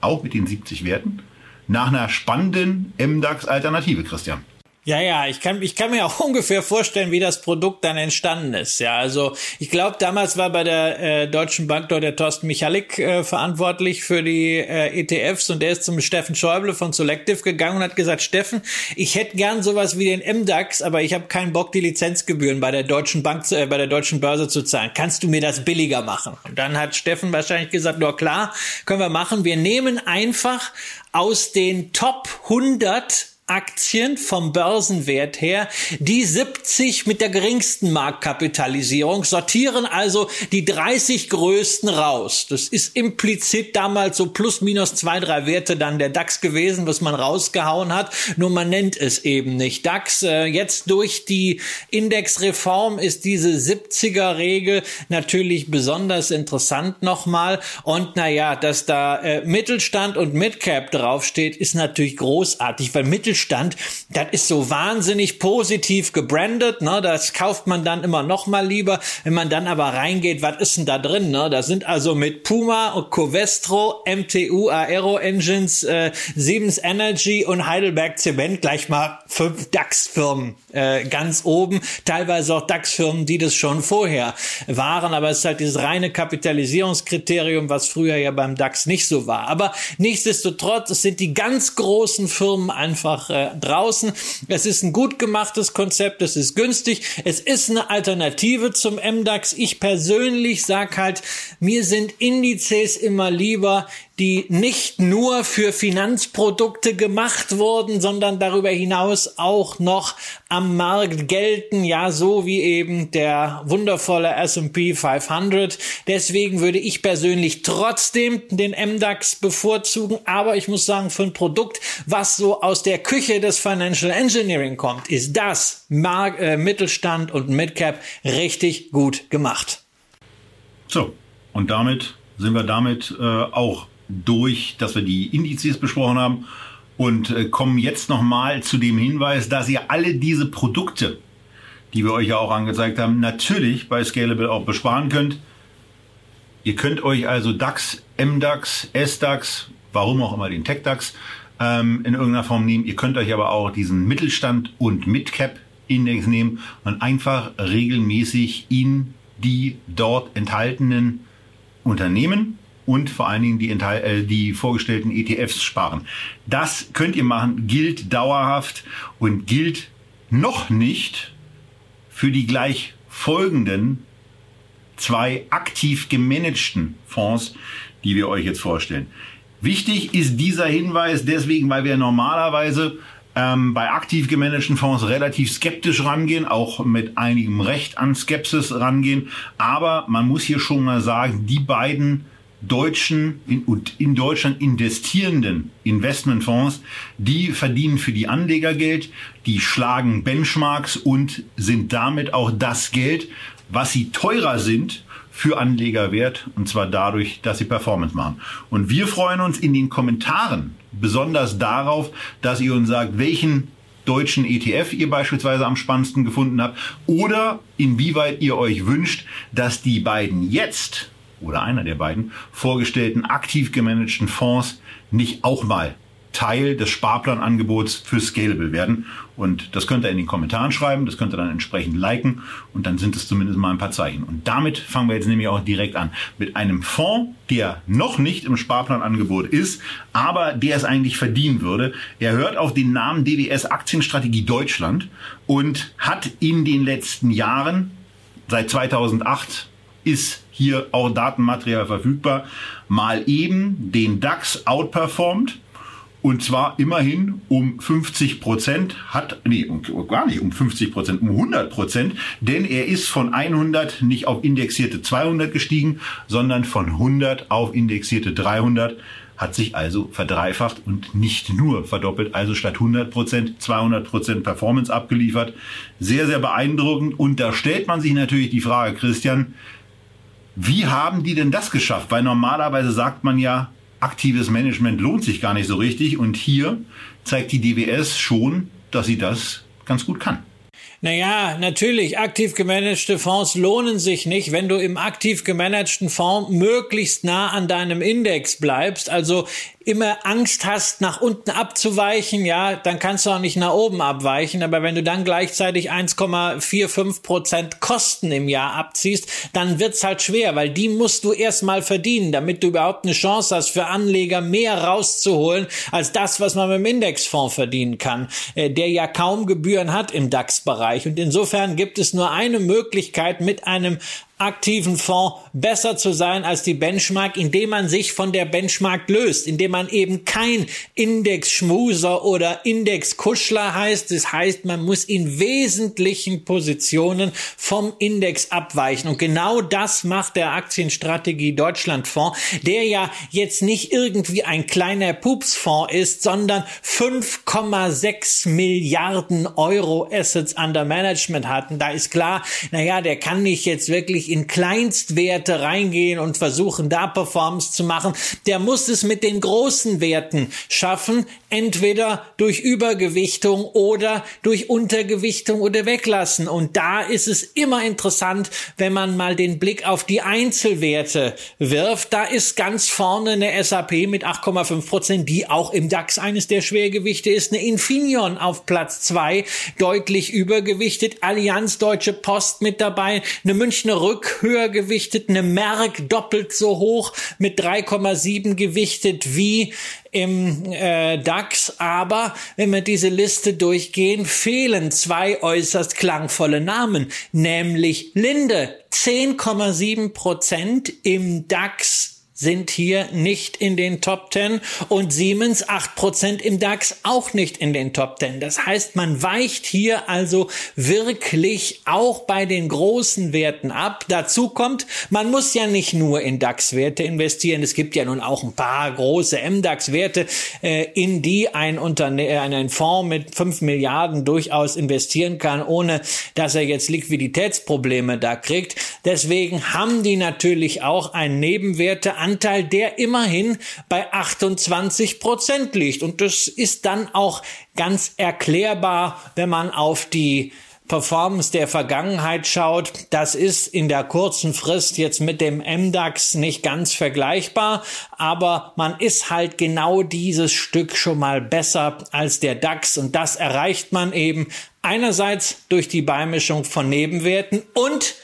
Speaker 2: auch mit den 70 Werten, nach einer spannenden MDAX-Alternative, Christian.
Speaker 3: Ja, ja, ich kann, ich kann mir auch ungefähr vorstellen, wie das Produkt dann entstanden ist. Ja, also ich glaube, damals war bei der äh, Deutschen Bank dort der Thorsten Michalik äh, verantwortlich für die äh, ETFs und der ist zum Steffen Schäuble von Selective gegangen und hat gesagt, Steffen, ich hätte gern sowas wie den MDAX, aber ich habe keinen Bock, die Lizenzgebühren bei der Deutschen Bank, äh, bei der Deutschen Börse zu zahlen. Kannst du mir das billiger machen? Und dann hat Steffen wahrscheinlich gesagt, na klar, können wir machen. Wir nehmen einfach aus den Top 100 Aktien vom Börsenwert her die 70 mit der geringsten Marktkapitalisierung, sortieren also die 30 größten raus. Das ist implizit damals so plus minus zwei, drei Werte dann der DAX gewesen, was man rausgehauen hat. Nur man nennt es eben nicht DAX. Äh, jetzt durch die Indexreform ist diese 70er Regel natürlich besonders interessant nochmal. Und naja, dass da äh, Mittelstand und Midcap draufsteht, ist natürlich großartig, weil Mittelstand Mittelstand, das ist so wahnsinnig positiv gebrandet, ne? Das kauft man dann immer noch mal lieber. Wenn man dann aber reingeht, was ist denn da drin, ne? Da sind also mit Puma und Covestro, MTU Aero Engines, äh, Siemens Energy und Heidelberg Zement gleich mal fünf DAX-Firmen äh, ganz oben. Teilweise auch DAX-Firmen, die das schon vorher waren, aber es ist halt dieses reine Kapitalisierungskriterium, was früher ja beim DAX nicht so war. Aber nichtsdestotrotz, es sind die ganz großen Firmen einfach draußen. Es ist ein gut gemachtes Konzept, es ist günstig, es ist eine Alternative zum MDAX. Ich persönlich sag halt, mir sind Indizes immer lieber, die nicht nur für Finanzprodukte gemacht wurden, sondern darüber hinaus auch noch am Markt gelten, ja, so wie eben der wundervolle S&P 500. Deswegen würde ich persönlich trotzdem den MDAX bevorzugen, aber ich muss sagen, für ein Produkt, was so aus der Küche des Financial Engineering kommt, ist das Mark äh, Mittelstand und Midcap richtig gut gemacht.
Speaker 2: So, und damit sind wir damit äh, auch durch, dass wir die Indizes besprochen haben und äh, kommen jetzt nochmal zu dem Hinweis, dass ihr alle diese Produkte, die wir euch ja auch angezeigt haben, natürlich bei Scalable auch besparen könnt. Ihr könnt euch also DAX, MDAX, SDAX, warum auch immer den TechDAX ähm, in irgendeiner Form nehmen. Ihr könnt euch aber auch diesen Mittelstand und Midcap Index nehmen und einfach regelmäßig in die dort enthaltenen Unternehmen und vor allen Dingen die, äh, die vorgestellten ETFs sparen. Das könnt ihr machen, gilt dauerhaft und gilt noch nicht für die gleich folgenden zwei aktiv gemanagten Fonds, die wir euch jetzt vorstellen. Wichtig ist dieser Hinweis deswegen, weil wir normalerweise ähm, bei aktiv gemanagten Fonds relativ skeptisch rangehen, auch mit einigem Recht an Skepsis rangehen. Aber man muss hier schon mal sagen, die beiden deutschen und in Deutschland investierenden Investmentfonds, die verdienen für die Anleger Geld, die schlagen Benchmarks und sind damit auch das Geld, was sie teurer sind für Anleger wert, und zwar dadurch, dass sie Performance machen. Und wir freuen uns in den Kommentaren besonders darauf, dass ihr uns sagt, welchen deutschen ETF ihr beispielsweise am spannendsten gefunden habt oder inwieweit ihr euch wünscht, dass die beiden jetzt oder einer der beiden vorgestellten aktiv gemanagten Fonds nicht auch mal Teil des Sparplanangebots für Scalable werden. Und das könnt ihr in den Kommentaren schreiben, das könnt ihr dann entsprechend liken und dann sind es zumindest mal ein paar Zeichen. Und damit fangen wir jetzt nämlich auch direkt an mit einem Fonds, der noch nicht im Sparplanangebot ist, aber der es eigentlich verdienen würde. Er hört auf den Namen DWS Aktienstrategie Deutschland und hat in den letzten Jahren seit 2008 ist hier auch Datenmaterial verfügbar, mal eben den DAX outperformt. Und zwar immerhin um 50 Prozent, hat, nee, gar nicht um 50 Prozent, um 100 Prozent, denn er ist von 100 nicht auf indexierte 200 gestiegen, sondern von 100 auf indexierte 300, hat sich also verdreifacht und nicht nur verdoppelt, also statt 100 Prozent 200 Prozent Performance abgeliefert. Sehr, sehr beeindruckend. Und da stellt man sich natürlich die Frage, Christian, wie haben die denn das geschafft? Weil normalerweise sagt man ja, aktives Management lohnt sich gar nicht so richtig. Und hier zeigt die DWS schon, dass sie das ganz gut kann.
Speaker 3: Naja, natürlich, aktiv gemanagte Fonds lohnen sich nicht, wenn du im aktiv gemanagten Fonds möglichst nah an deinem Index bleibst. Also immer Angst hast, nach unten abzuweichen, ja, dann kannst du auch nicht nach oben abweichen. Aber wenn du dann gleichzeitig 1,45 Prozent Kosten im Jahr abziehst, dann wird's halt schwer, weil die musst du erstmal verdienen, damit du überhaupt eine Chance hast, für Anleger mehr rauszuholen, als das, was man mit dem Indexfonds verdienen kann, äh, der ja kaum Gebühren hat im DAX-Bereich. Und insofern gibt es nur eine Möglichkeit, mit einem aktiven Fonds besser zu sein als die Benchmark, indem man sich von der Benchmark löst, indem man eben kein Index-Schmuser oder Index-Kuschler heißt. Das heißt, man muss in wesentlichen Positionen vom Index abweichen. Und genau das macht der Aktienstrategie Deutschlandfonds, der ja jetzt nicht irgendwie ein kleiner Pupsfonds ist, sondern 5,6 Milliarden Euro Assets under Management hatten. Da ist klar, naja, der kann nicht jetzt wirklich in Kleinstwerte reingehen und versuchen, da Performance zu machen, der muss es mit den großen Werten schaffen, entweder durch Übergewichtung oder durch Untergewichtung oder weglassen. Und da ist es immer interessant, wenn man mal den Blick auf die Einzelwerte wirft. Da ist ganz vorne eine SAP mit 8,5 Prozent, die auch im DAX eines der Schwergewichte ist. Eine Infineon auf Platz zwei, deutlich übergewichtet. Allianz Deutsche Post mit dabei. Eine Münchner Rück höher gewichtet. Eine Merck doppelt so hoch mit 3,7 gewichtet wie im äh, DAX, aber wenn wir diese Liste durchgehen, fehlen zwei äußerst klangvolle Namen, nämlich Linde 10,7 Prozent im DAX sind hier nicht in den Top 10 und Siemens 8% im DAX auch nicht in den Top 10. Das heißt, man weicht hier also wirklich auch bei den großen Werten ab. Dazu kommt, man muss ja nicht nur in DAX-Werte investieren. Es gibt ja nun auch ein paar große MDAX-Werte, äh, in die ein Unternehmen, ein Fonds mit 5 Milliarden durchaus investieren kann, ohne dass er jetzt Liquiditätsprobleme da kriegt. Deswegen haben die natürlich auch einen Nebenwerte Anteil, der immerhin bei 28 Prozent liegt. Und das ist dann auch ganz erklärbar, wenn man auf die Performance der Vergangenheit schaut, das ist in der kurzen Frist jetzt mit dem MDAX nicht ganz vergleichbar, aber man ist halt genau dieses Stück schon mal besser als der DAX und das erreicht man eben einerseits durch die Beimischung von Nebenwerten und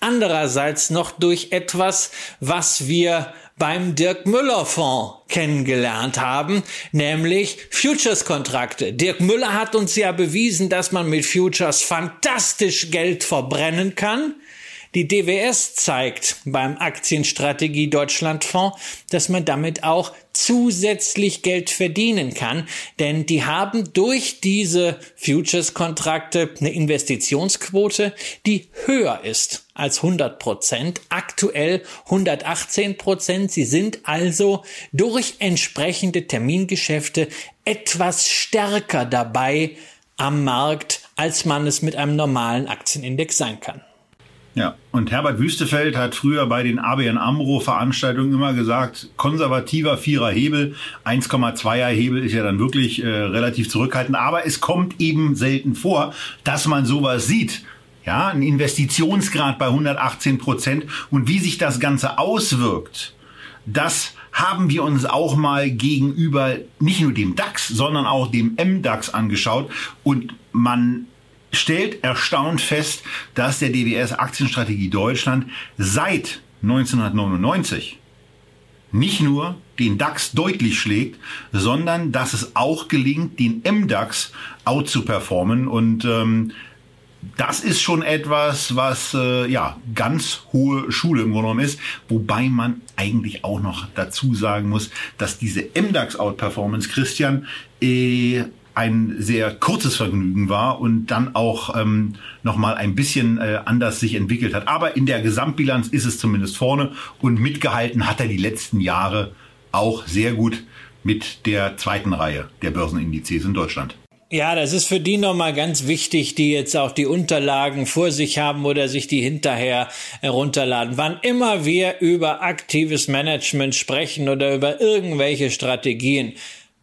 Speaker 3: andererseits noch durch etwas, was wir beim Dirk Müller Fonds kennengelernt haben, nämlich Futures-Kontrakte. Dirk Müller hat uns ja bewiesen, dass man mit Futures fantastisch Geld verbrennen kann. Die DWS zeigt beim Aktienstrategie Deutschlandfonds, dass man damit auch zusätzlich Geld verdienen kann, denn die haben durch diese Futures-Kontrakte eine Investitionsquote, die höher ist als 100 Prozent, aktuell 118 Prozent. Sie sind also durch entsprechende Termingeschäfte etwas stärker dabei am Markt, als man es mit einem normalen Aktienindex sein kann.
Speaker 2: Ja, und Herbert Wüstefeld hat früher bei den ABN AMRO Veranstaltungen immer gesagt, konservativer Vierer Hebel, 1,2er Hebel ist ja dann wirklich äh, relativ zurückhaltend, aber es kommt eben selten vor, dass man sowas sieht. Ja, ein Investitionsgrad bei 118 Prozent. Und wie sich das Ganze auswirkt, das haben wir uns auch mal gegenüber nicht nur dem DAX, sondern auch dem MDAX angeschaut. Und man stellt erstaunt fest, dass der DWS Aktienstrategie Deutschland seit 1999 nicht nur den DAX deutlich schlägt, sondern dass es auch gelingt, den MDAX out zu performen. Und ähm, das ist schon etwas, was äh, ja ganz hohe Schule im Grunde genommen ist, wobei man eigentlich auch noch dazu sagen muss, dass diese MDAX Outperformance, Christian, äh, ein sehr kurzes Vergnügen war und dann auch ähm, nochmal ein bisschen äh, anders sich entwickelt hat. Aber in der Gesamtbilanz ist es zumindest vorne und mitgehalten hat er die letzten Jahre auch sehr gut mit der zweiten Reihe der Börsenindizes in Deutschland.
Speaker 3: Ja, das ist für die nochmal ganz wichtig, die jetzt auch die Unterlagen vor sich haben oder sich die hinterher herunterladen. Wann immer wir über aktives Management sprechen oder über irgendwelche Strategien,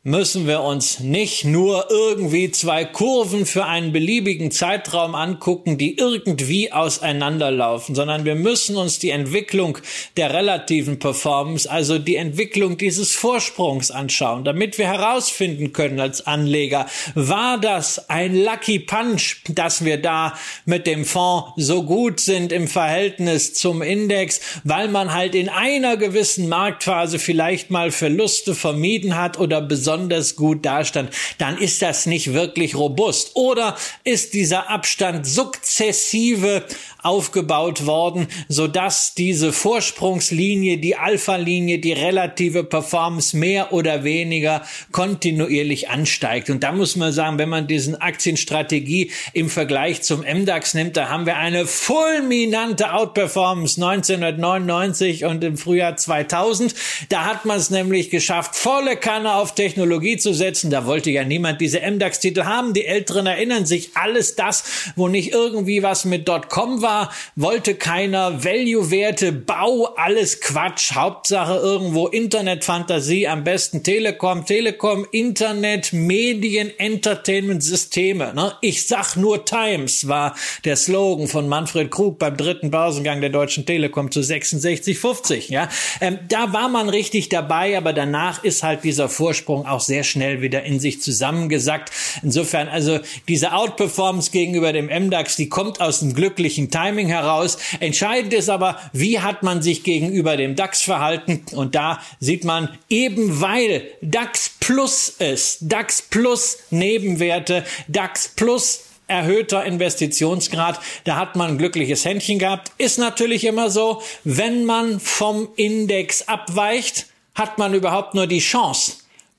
Speaker 3: müssen wir uns nicht nur irgendwie zwei Kurven für einen beliebigen Zeitraum angucken, die irgendwie auseinanderlaufen, sondern wir müssen uns die Entwicklung der relativen Performance, also die Entwicklung dieses Vorsprungs anschauen, damit wir herausfinden können als Anleger, war das ein Lucky Punch, dass wir da mit dem Fonds so gut sind im Verhältnis zum Index, weil man halt in einer gewissen Marktphase vielleicht mal Verluste vermieden hat oder besonders besonders gut dastand, dann ist das nicht wirklich robust. Oder ist dieser Abstand sukzessive aufgebaut worden, so dass diese Vorsprungslinie, die Alpha-Linie, die relative Performance mehr oder weniger kontinuierlich ansteigt. Und da muss man sagen, wenn man diesen Aktienstrategie im Vergleich zum MDAX nimmt, da haben wir eine fulminante Outperformance 1999 und im Frühjahr 2000. Da hat man es nämlich geschafft, volle Kanne auf Technologie zu setzen. Da wollte ja niemand diese MDAX-Titel haben. Die Älteren erinnern sich, alles das, wo nicht irgendwie was mit .com war, wollte keiner. Value-Werte, Bau, alles Quatsch. Hauptsache irgendwo Internetfantasie, am besten Telekom, Telekom, Internet, Medien, Entertainment, Systeme. Ne? Ich sag nur Times war der Slogan von Manfred Krug beim dritten Börsengang der Deutschen Telekom zu 66,50. Ja, ähm, da war man richtig dabei, aber danach ist halt dieser Vorsprung auch sehr schnell wieder in sich zusammengesackt. Insofern also diese Outperformance gegenüber dem MDAX, die kommt aus dem glücklichen Timing heraus. Entscheidend ist aber, wie hat man sich gegenüber dem DAX verhalten? Und da sieht man eben, weil DAX Plus ist, DAX Plus Nebenwerte, DAX Plus erhöhter Investitionsgrad. Da hat man ein glückliches Händchen gehabt. Ist natürlich immer so, wenn man vom Index abweicht, hat man überhaupt nur die Chance,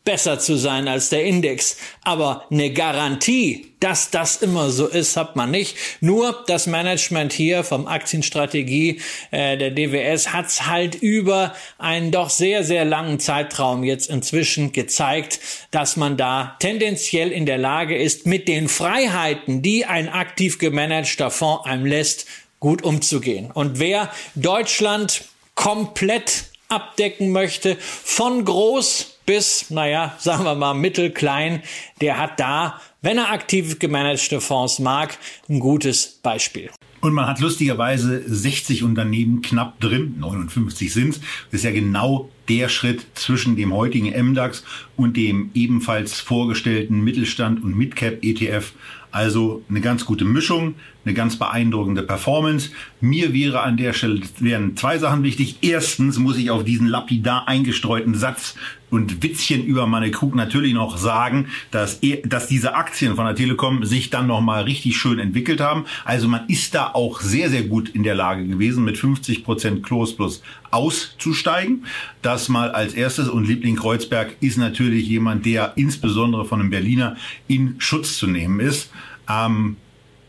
Speaker 3: besser zu sein als der Index. Aber eine Garantie, dass das immer so ist, hat man nicht. Nur das Management hier vom Aktienstrategie äh, der DWS hat's halt über einen doch sehr, sehr langen Zeitraum jetzt inzwischen gezeigt, dass man da tendenziell in der Lage ist, mit den Freiheiten, die ein aktiv gemanagter Fonds einem lässt, gut umzugehen. Und wer Deutschland komplett abdecken möchte, von groß bis, naja, sagen wir mal mittelklein, der hat da, wenn er aktiv gemanagte Fonds mag, ein gutes Beispiel.
Speaker 2: Und man hat lustigerweise 60 Unternehmen knapp drin, 59 sind Das ist ja genau der Schritt zwischen dem heutigen MDAX und dem ebenfalls vorgestellten Mittelstand und Midcap ETF. Also eine ganz gute Mischung, eine ganz beeindruckende Performance. Mir wäre an der Stelle wären zwei Sachen wichtig. Erstens muss ich auf diesen lapidar eingestreuten Satz und Witzchen über meine Krug natürlich noch sagen, dass, er, dass diese Aktien von der Telekom sich dann nochmal richtig schön entwickelt haben. Also man ist da auch sehr, sehr gut in der Lage gewesen, mit 50 Prozent Close Plus auszusteigen. Das mal als erstes. Und Liebling Kreuzberg ist natürlich jemand, der insbesondere von einem Berliner in Schutz zu nehmen ist. Ähm,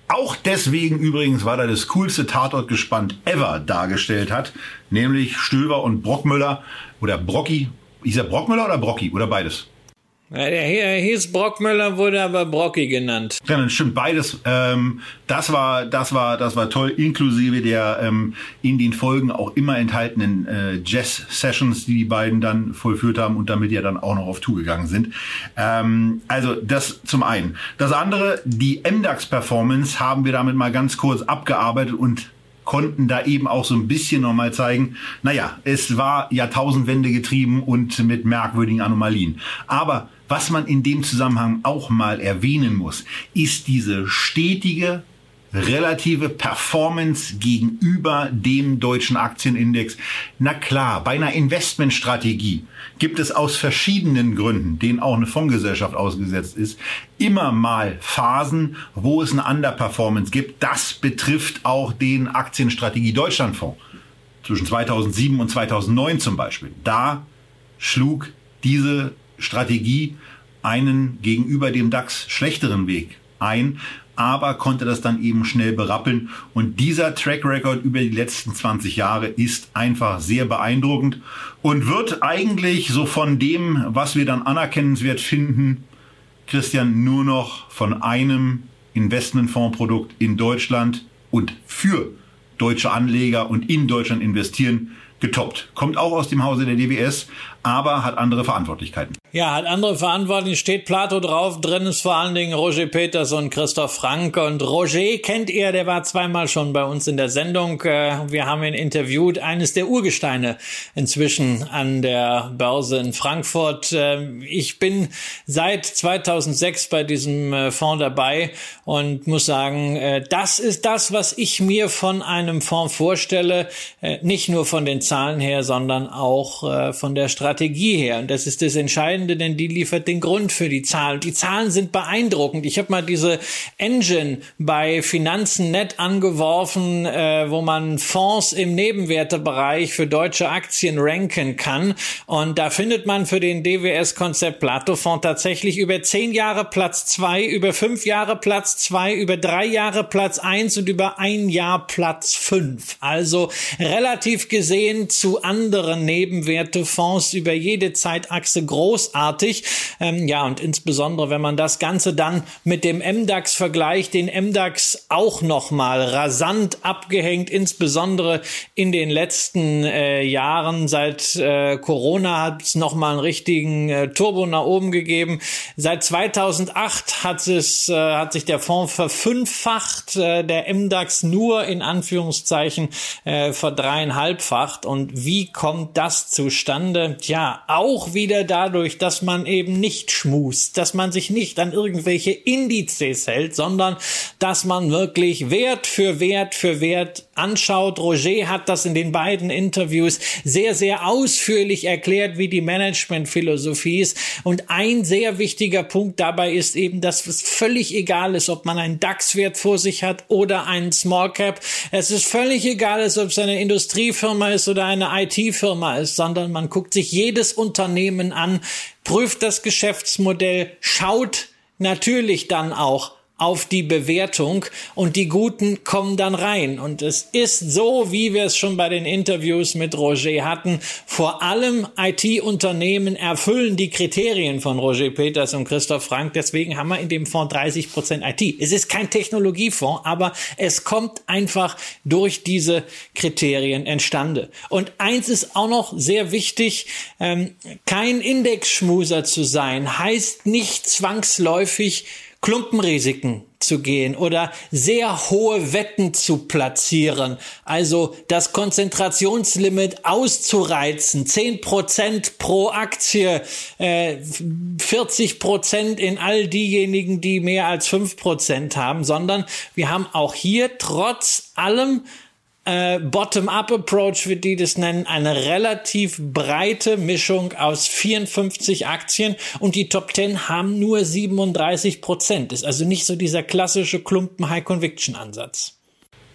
Speaker 2: auch deswegen übrigens, weil er das coolste Tatortgespann ever dargestellt hat, nämlich Stöber und Brockmüller oder Brocki. Ist er Brockmüller oder Brocki oder beides?
Speaker 3: Er hieß Brockmüller, wurde aber Brocki genannt.
Speaker 2: Ja, dann stimmt beides. Ähm, das war, das war, das war toll, inklusive der ähm, in den Folgen auch immer enthaltenen äh, Jazz-Sessions, die die beiden dann vollführt haben und damit ja dann auch noch auf Tour gegangen sind. Ähm, also das zum einen. Das andere, die MDAX-Performance haben wir damit mal ganz kurz abgearbeitet und konnten da eben auch so ein bisschen nochmal zeigen, naja, es war Jahrtausendwende getrieben und mit merkwürdigen Anomalien. Aber was man in dem Zusammenhang auch mal erwähnen muss, ist diese stetige relative Performance gegenüber dem deutschen Aktienindex. Na klar, bei einer Investmentstrategie gibt es aus verschiedenen Gründen, denen auch eine Fondsgesellschaft ausgesetzt ist, immer mal Phasen, wo es eine Underperformance gibt. Das betrifft auch den Aktienstrategie Deutschlandfonds zwischen 2007 und 2009 zum Beispiel. Da schlug diese Strategie einen gegenüber dem DAX schlechteren Weg ein, aber konnte das dann eben schnell berappeln. Und dieser Track Record über die letzten 20 Jahre ist einfach sehr beeindruckend und wird eigentlich so von dem, was wir dann anerkennenswert finden, Christian, nur noch von einem Investmentfondsprodukt in Deutschland und für deutsche Anleger und in Deutschland investieren getoppt. Kommt auch aus dem Hause der DWS, aber hat andere Verantwortlichkeiten.
Speaker 3: Ja, hat andere Verantwortlichen, steht Plato drauf, drin ist vor allen Dingen Roger Peters und Christoph Frank. Und Roger kennt ihr, der war zweimal schon bei uns in der Sendung. Äh, wir haben ihn interviewt, eines der Urgesteine inzwischen an der Börse in Frankfurt. Äh, ich bin seit 2006 bei diesem äh, Fonds dabei und muss sagen, das ist das, was ich mir von einem Fonds vorstelle, nicht nur von den Zahlen her, sondern auch von der Strategie her. Und das ist das Entscheidende Ende, denn die liefert den Grund für die Zahlen. Die Zahlen sind beeindruckend. Ich habe mal diese Engine bei Finanzen.net angeworfen, äh, wo man Fonds im Nebenwertebereich für deutsche Aktien ranken kann. Und da findet man für den DWS-Konzept Plato-Fonds tatsächlich über zehn Jahre Platz zwei, über fünf Jahre Platz zwei, über drei Jahre Platz eins und über ein Jahr Platz fünf. Also relativ gesehen zu anderen Nebenwertefonds über jede Zeitachse großartig. Ähm, ja, und insbesondere, wenn man das Ganze dann mit dem MDAX vergleicht, den MDAX auch nochmal rasant abgehängt, insbesondere in den letzten äh, Jahren. Seit äh, Corona hat es nochmal einen richtigen äh, Turbo nach oben gegeben. Seit 2008 hat, es, äh, hat sich der Fonds verfünffacht, äh, der MDAX nur in Anführungszeichen äh, verdreieinhalbfacht. Und wie kommt das zustande? Tja, auch wieder dadurch, dass man eben nicht schmust, dass man sich nicht an irgendwelche Indizes hält, sondern dass man wirklich Wert für Wert für Wert anschaut. Roger hat das in den beiden Interviews sehr, sehr ausführlich erklärt, wie die Managementphilosophie ist. Und ein sehr wichtiger Punkt dabei ist eben, dass es völlig egal ist, ob man einen DAX-Wert vor sich hat oder einen Small Cap. Es ist völlig egal ob es eine Industriefirma ist oder eine IT-Firma ist, sondern man guckt sich jedes Unternehmen an, prüft das Geschäftsmodell, schaut natürlich dann auch auf die Bewertung und die Guten kommen dann rein. Und es ist so, wie wir es schon bei den Interviews mit Roger hatten, vor allem IT-Unternehmen erfüllen die Kriterien von Roger Peters und Christoph Frank. Deswegen haben wir in dem Fonds 30 Prozent IT. Es ist kein Technologiefonds, aber es kommt einfach durch diese Kriterien entstande. Und eins ist auch noch sehr wichtig, ähm, kein Indexschmuser zu sein, heißt nicht zwangsläufig, Klumpenrisiken zu gehen oder sehr hohe Wetten zu platzieren, also das Konzentrationslimit auszureizen, 10% pro Aktie, äh, 40% in all diejenigen, die mehr als 5% haben, sondern wir haben auch hier trotz allem äh, Bottom-up-Approach, wie die das nennen, eine relativ breite Mischung aus 54 Aktien und die Top 10 haben nur 37 Prozent. Ist also nicht so dieser klassische Klumpen High-Conviction-Ansatz.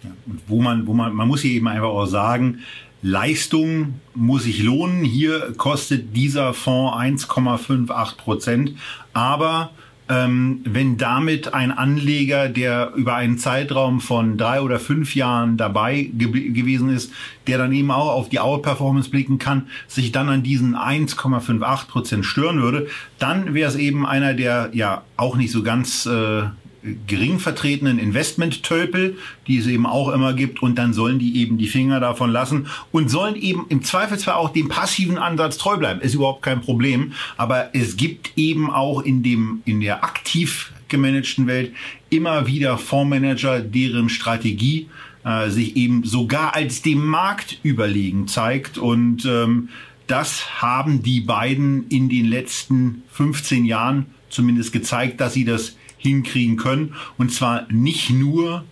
Speaker 2: Ja, und wo man, wo man, man muss hier eben einfach auch sagen, Leistung muss sich lohnen. Hier kostet dieser Fonds 1,58 Prozent, aber ähm, wenn damit ein Anleger, der über einen Zeitraum von drei oder fünf Jahren dabei ge gewesen ist, der dann eben auch auf die Hour-Performance blicken kann, sich dann an diesen 1,58 Prozent stören würde, dann wäre es eben einer, der ja auch nicht so ganz äh, gering vertretenen Investment-Tölpel, die es eben auch immer gibt, und dann sollen die eben die Finger davon lassen und sollen eben im Zweifelsfall auch dem passiven Ansatz treu bleiben. Ist überhaupt kein Problem. Aber es gibt eben auch in dem, in der aktiv gemanagten Welt immer wieder Fondsmanager, deren Strategie äh, sich eben sogar als dem Markt überlegen zeigt und ähm, das haben die beiden in den letzten 15 Jahren zumindest gezeigt, dass sie das hinkriegen können. Und zwar nicht nur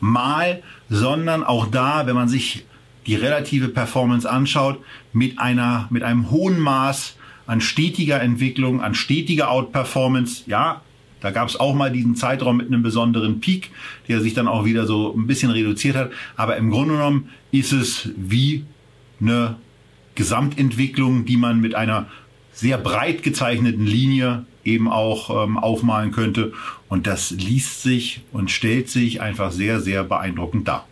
Speaker 2: mal, sondern auch da, wenn man sich die relative Performance anschaut, mit einer, mit einem hohen Maß an stetiger Entwicklung, an stetiger Outperformance. Ja, da gab es auch mal diesen Zeitraum mit einem besonderen Peak, der sich dann auch wieder so ein bisschen reduziert hat. Aber im Grunde genommen ist es wie eine Gesamtentwicklung, die man mit einer sehr breit gezeichneten Linie eben auch ähm, aufmalen könnte. Und das liest sich und stellt sich einfach sehr, sehr beeindruckend dar.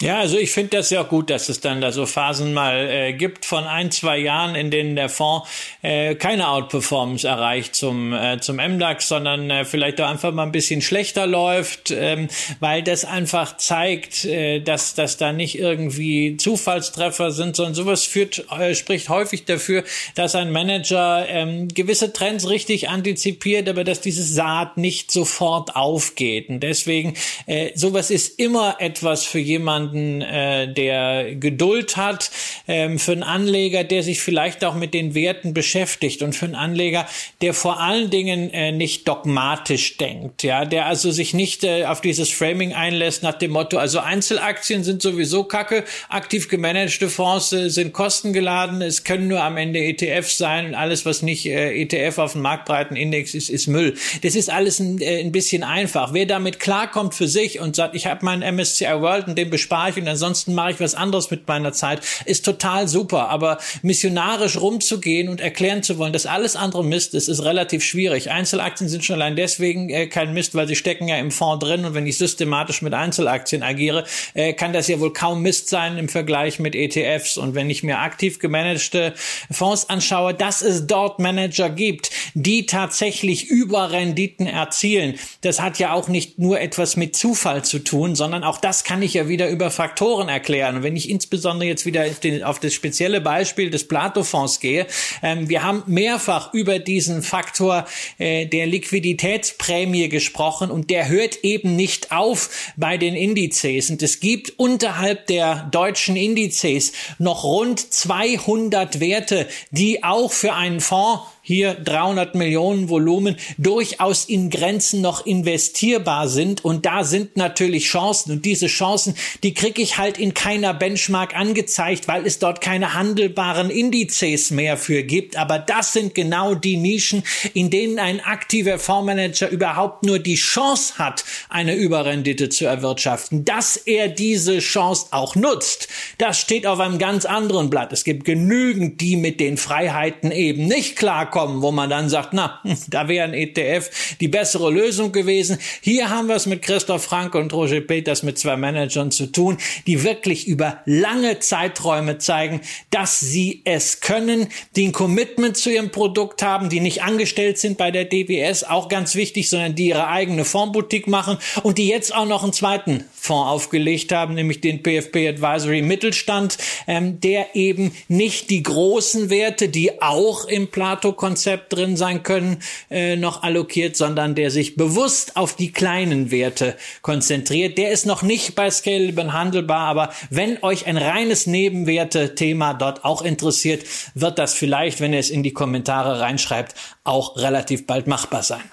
Speaker 3: Ja, also ich finde das ja gut, dass es dann da so Phasen mal äh, gibt von ein, zwei Jahren, in denen der Fonds äh, keine Outperformance erreicht zum, äh, zum MDAX, sondern äh, vielleicht auch einfach mal ein bisschen schlechter läuft, ähm, weil das einfach zeigt, äh, dass, dass da nicht irgendwie Zufallstreffer sind, sondern sowas führt, äh, spricht häufig dafür, dass ein Manager ähm, gewisse Trends richtig antizipiert, aber dass dieses Saat nicht sofort aufgeht. Und deswegen, äh, sowas ist immer etwas für jemanden, jemanden, äh, der Geduld hat, ähm, für einen Anleger, der sich vielleicht auch mit den Werten beschäftigt und für einen Anleger, der vor allen Dingen äh, nicht dogmatisch denkt, ja, der also sich nicht äh, auf dieses Framing einlässt nach dem Motto, also Einzelaktien sind sowieso kacke, aktiv gemanagte Fonds äh, sind kostengeladen, es können nur am Ende ETFs sein und alles, was nicht äh, ETF auf dem marktbreiten Index ist, ist Müll. Das ist alles ein, äh, ein bisschen einfach. Wer damit klarkommt für sich und sagt, ich habe meinen MSCI World und den bespreche spare ich und ansonsten mache ich was anderes mit meiner Zeit, ist total super. Aber missionarisch rumzugehen und erklären zu wollen, dass alles andere Mist ist, ist relativ schwierig. Einzelaktien sind schon allein deswegen äh, kein Mist, weil sie stecken ja im Fonds drin und wenn ich systematisch mit Einzelaktien agiere, äh, kann das ja wohl kaum Mist sein im Vergleich mit ETFs. Und wenn ich mir aktiv gemanagte Fonds anschaue, dass es dort Manager gibt, die tatsächlich Überrenditen erzielen, das hat ja auch nicht nur etwas mit Zufall zu tun, sondern auch das kann ich ja wieder über Faktoren erklären. Und wenn ich insbesondere jetzt wieder auf das spezielle Beispiel des Plato-Fonds gehe, ähm, wir haben mehrfach über diesen Faktor äh, der Liquiditätsprämie gesprochen und der hört eben nicht auf bei den Indizes. Und es gibt unterhalb der deutschen Indizes noch rund 200 Werte, die auch für einen Fonds hier 300 Millionen Volumen durchaus in Grenzen noch investierbar sind. Und da sind natürlich Chancen. Und diese Chancen, die kriege ich halt in keiner Benchmark angezeigt, weil es dort keine handelbaren Indizes mehr für gibt. Aber das sind genau die Nischen, in denen ein aktiver Fondsmanager überhaupt nur die Chance hat, eine Überrendite zu erwirtschaften. Dass er diese Chance auch nutzt, das steht auf einem ganz anderen Blatt. Es gibt genügend, die mit den Freiheiten eben nicht klar kommen, wo man dann sagt, na, da wäre ein ETF die bessere Lösung gewesen. Hier haben wir es mit Christoph Frank und Roger Peters mit zwei Managern zu tun, die wirklich über lange Zeiträume zeigen, dass sie es können, die ein Commitment zu ihrem Produkt haben, die nicht angestellt sind bei der DWS, auch ganz wichtig, sondern die ihre eigene Fondsboutique machen und die jetzt auch noch einen zweiten Fonds aufgelegt haben, nämlich den PFP Advisory Mittelstand, ähm, der eben nicht die großen Werte, die auch im Plato Konzept drin sein können, äh, noch allokiert, sondern der sich bewusst auf die kleinen Werte konzentriert. Der ist noch nicht bei Scalable handelbar, aber wenn euch ein reines Nebenwerte-Thema dort auch interessiert, wird das vielleicht, wenn ihr es in die Kommentare reinschreibt, auch relativ bald machbar sein.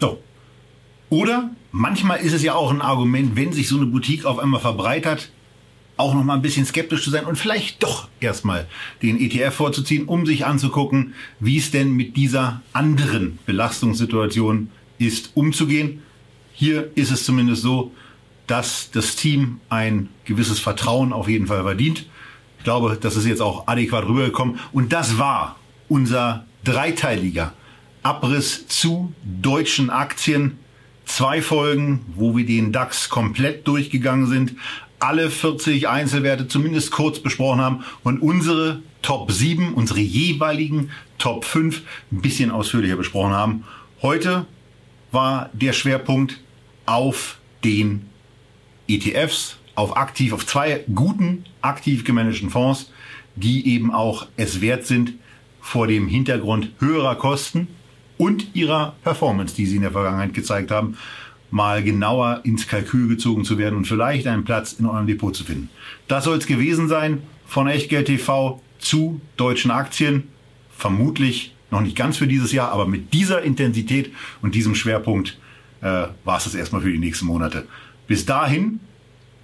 Speaker 2: So. Oder manchmal ist es ja auch ein Argument, wenn sich so eine Boutique auf einmal verbreitert, auch noch mal ein bisschen skeptisch zu sein und vielleicht doch erstmal den ETF vorzuziehen, um sich anzugucken, wie es denn mit dieser anderen Belastungssituation ist, umzugehen. Hier ist es zumindest so, dass das Team ein gewisses Vertrauen auf jeden Fall verdient. Ich glaube, das ist jetzt auch adäquat rübergekommen. Und das war unser dreiteiliger Abriss zu deutschen Aktien. Zwei Folgen, wo wir den DAX komplett durchgegangen sind alle 40 Einzelwerte zumindest kurz besprochen haben und unsere Top 7, unsere jeweiligen Top 5 ein bisschen ausführlicher besprochen haben. Heute war der Schwerpunkt auf den ETFs, auf aktiv, auf zwei guten, aktiv gemanagten Fonds, die eben auch es wert sind, vor dem Hintergrund höherer Kosten und ihrer Performance, die sie in der Vergangenheit gezeigt haben, mal genauer ins Kalkül gezogen zu werden und vielleicht einen Platz in eurem Depot zu finden. Das soll es gewesen sein von Echtgeld TV zu deutschen Aktien. Vermutlich noch nicht ganz für dieses Jahr, aber mit dieser Intensität und diesem Schwerpunkt äh, war es das erstmal für die nächsten Monate. Bis dahin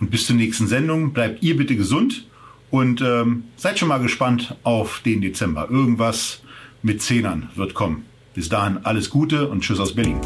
Speaker 2: und bis zur nächsten Sendung bleibt ihr bitte gesund und ähm, seid schon mal gespannt auf den Dezember. Irgendwas mit Zehnern wird kommen. Bis dahin alles Gute und Tschüss aus Berlin.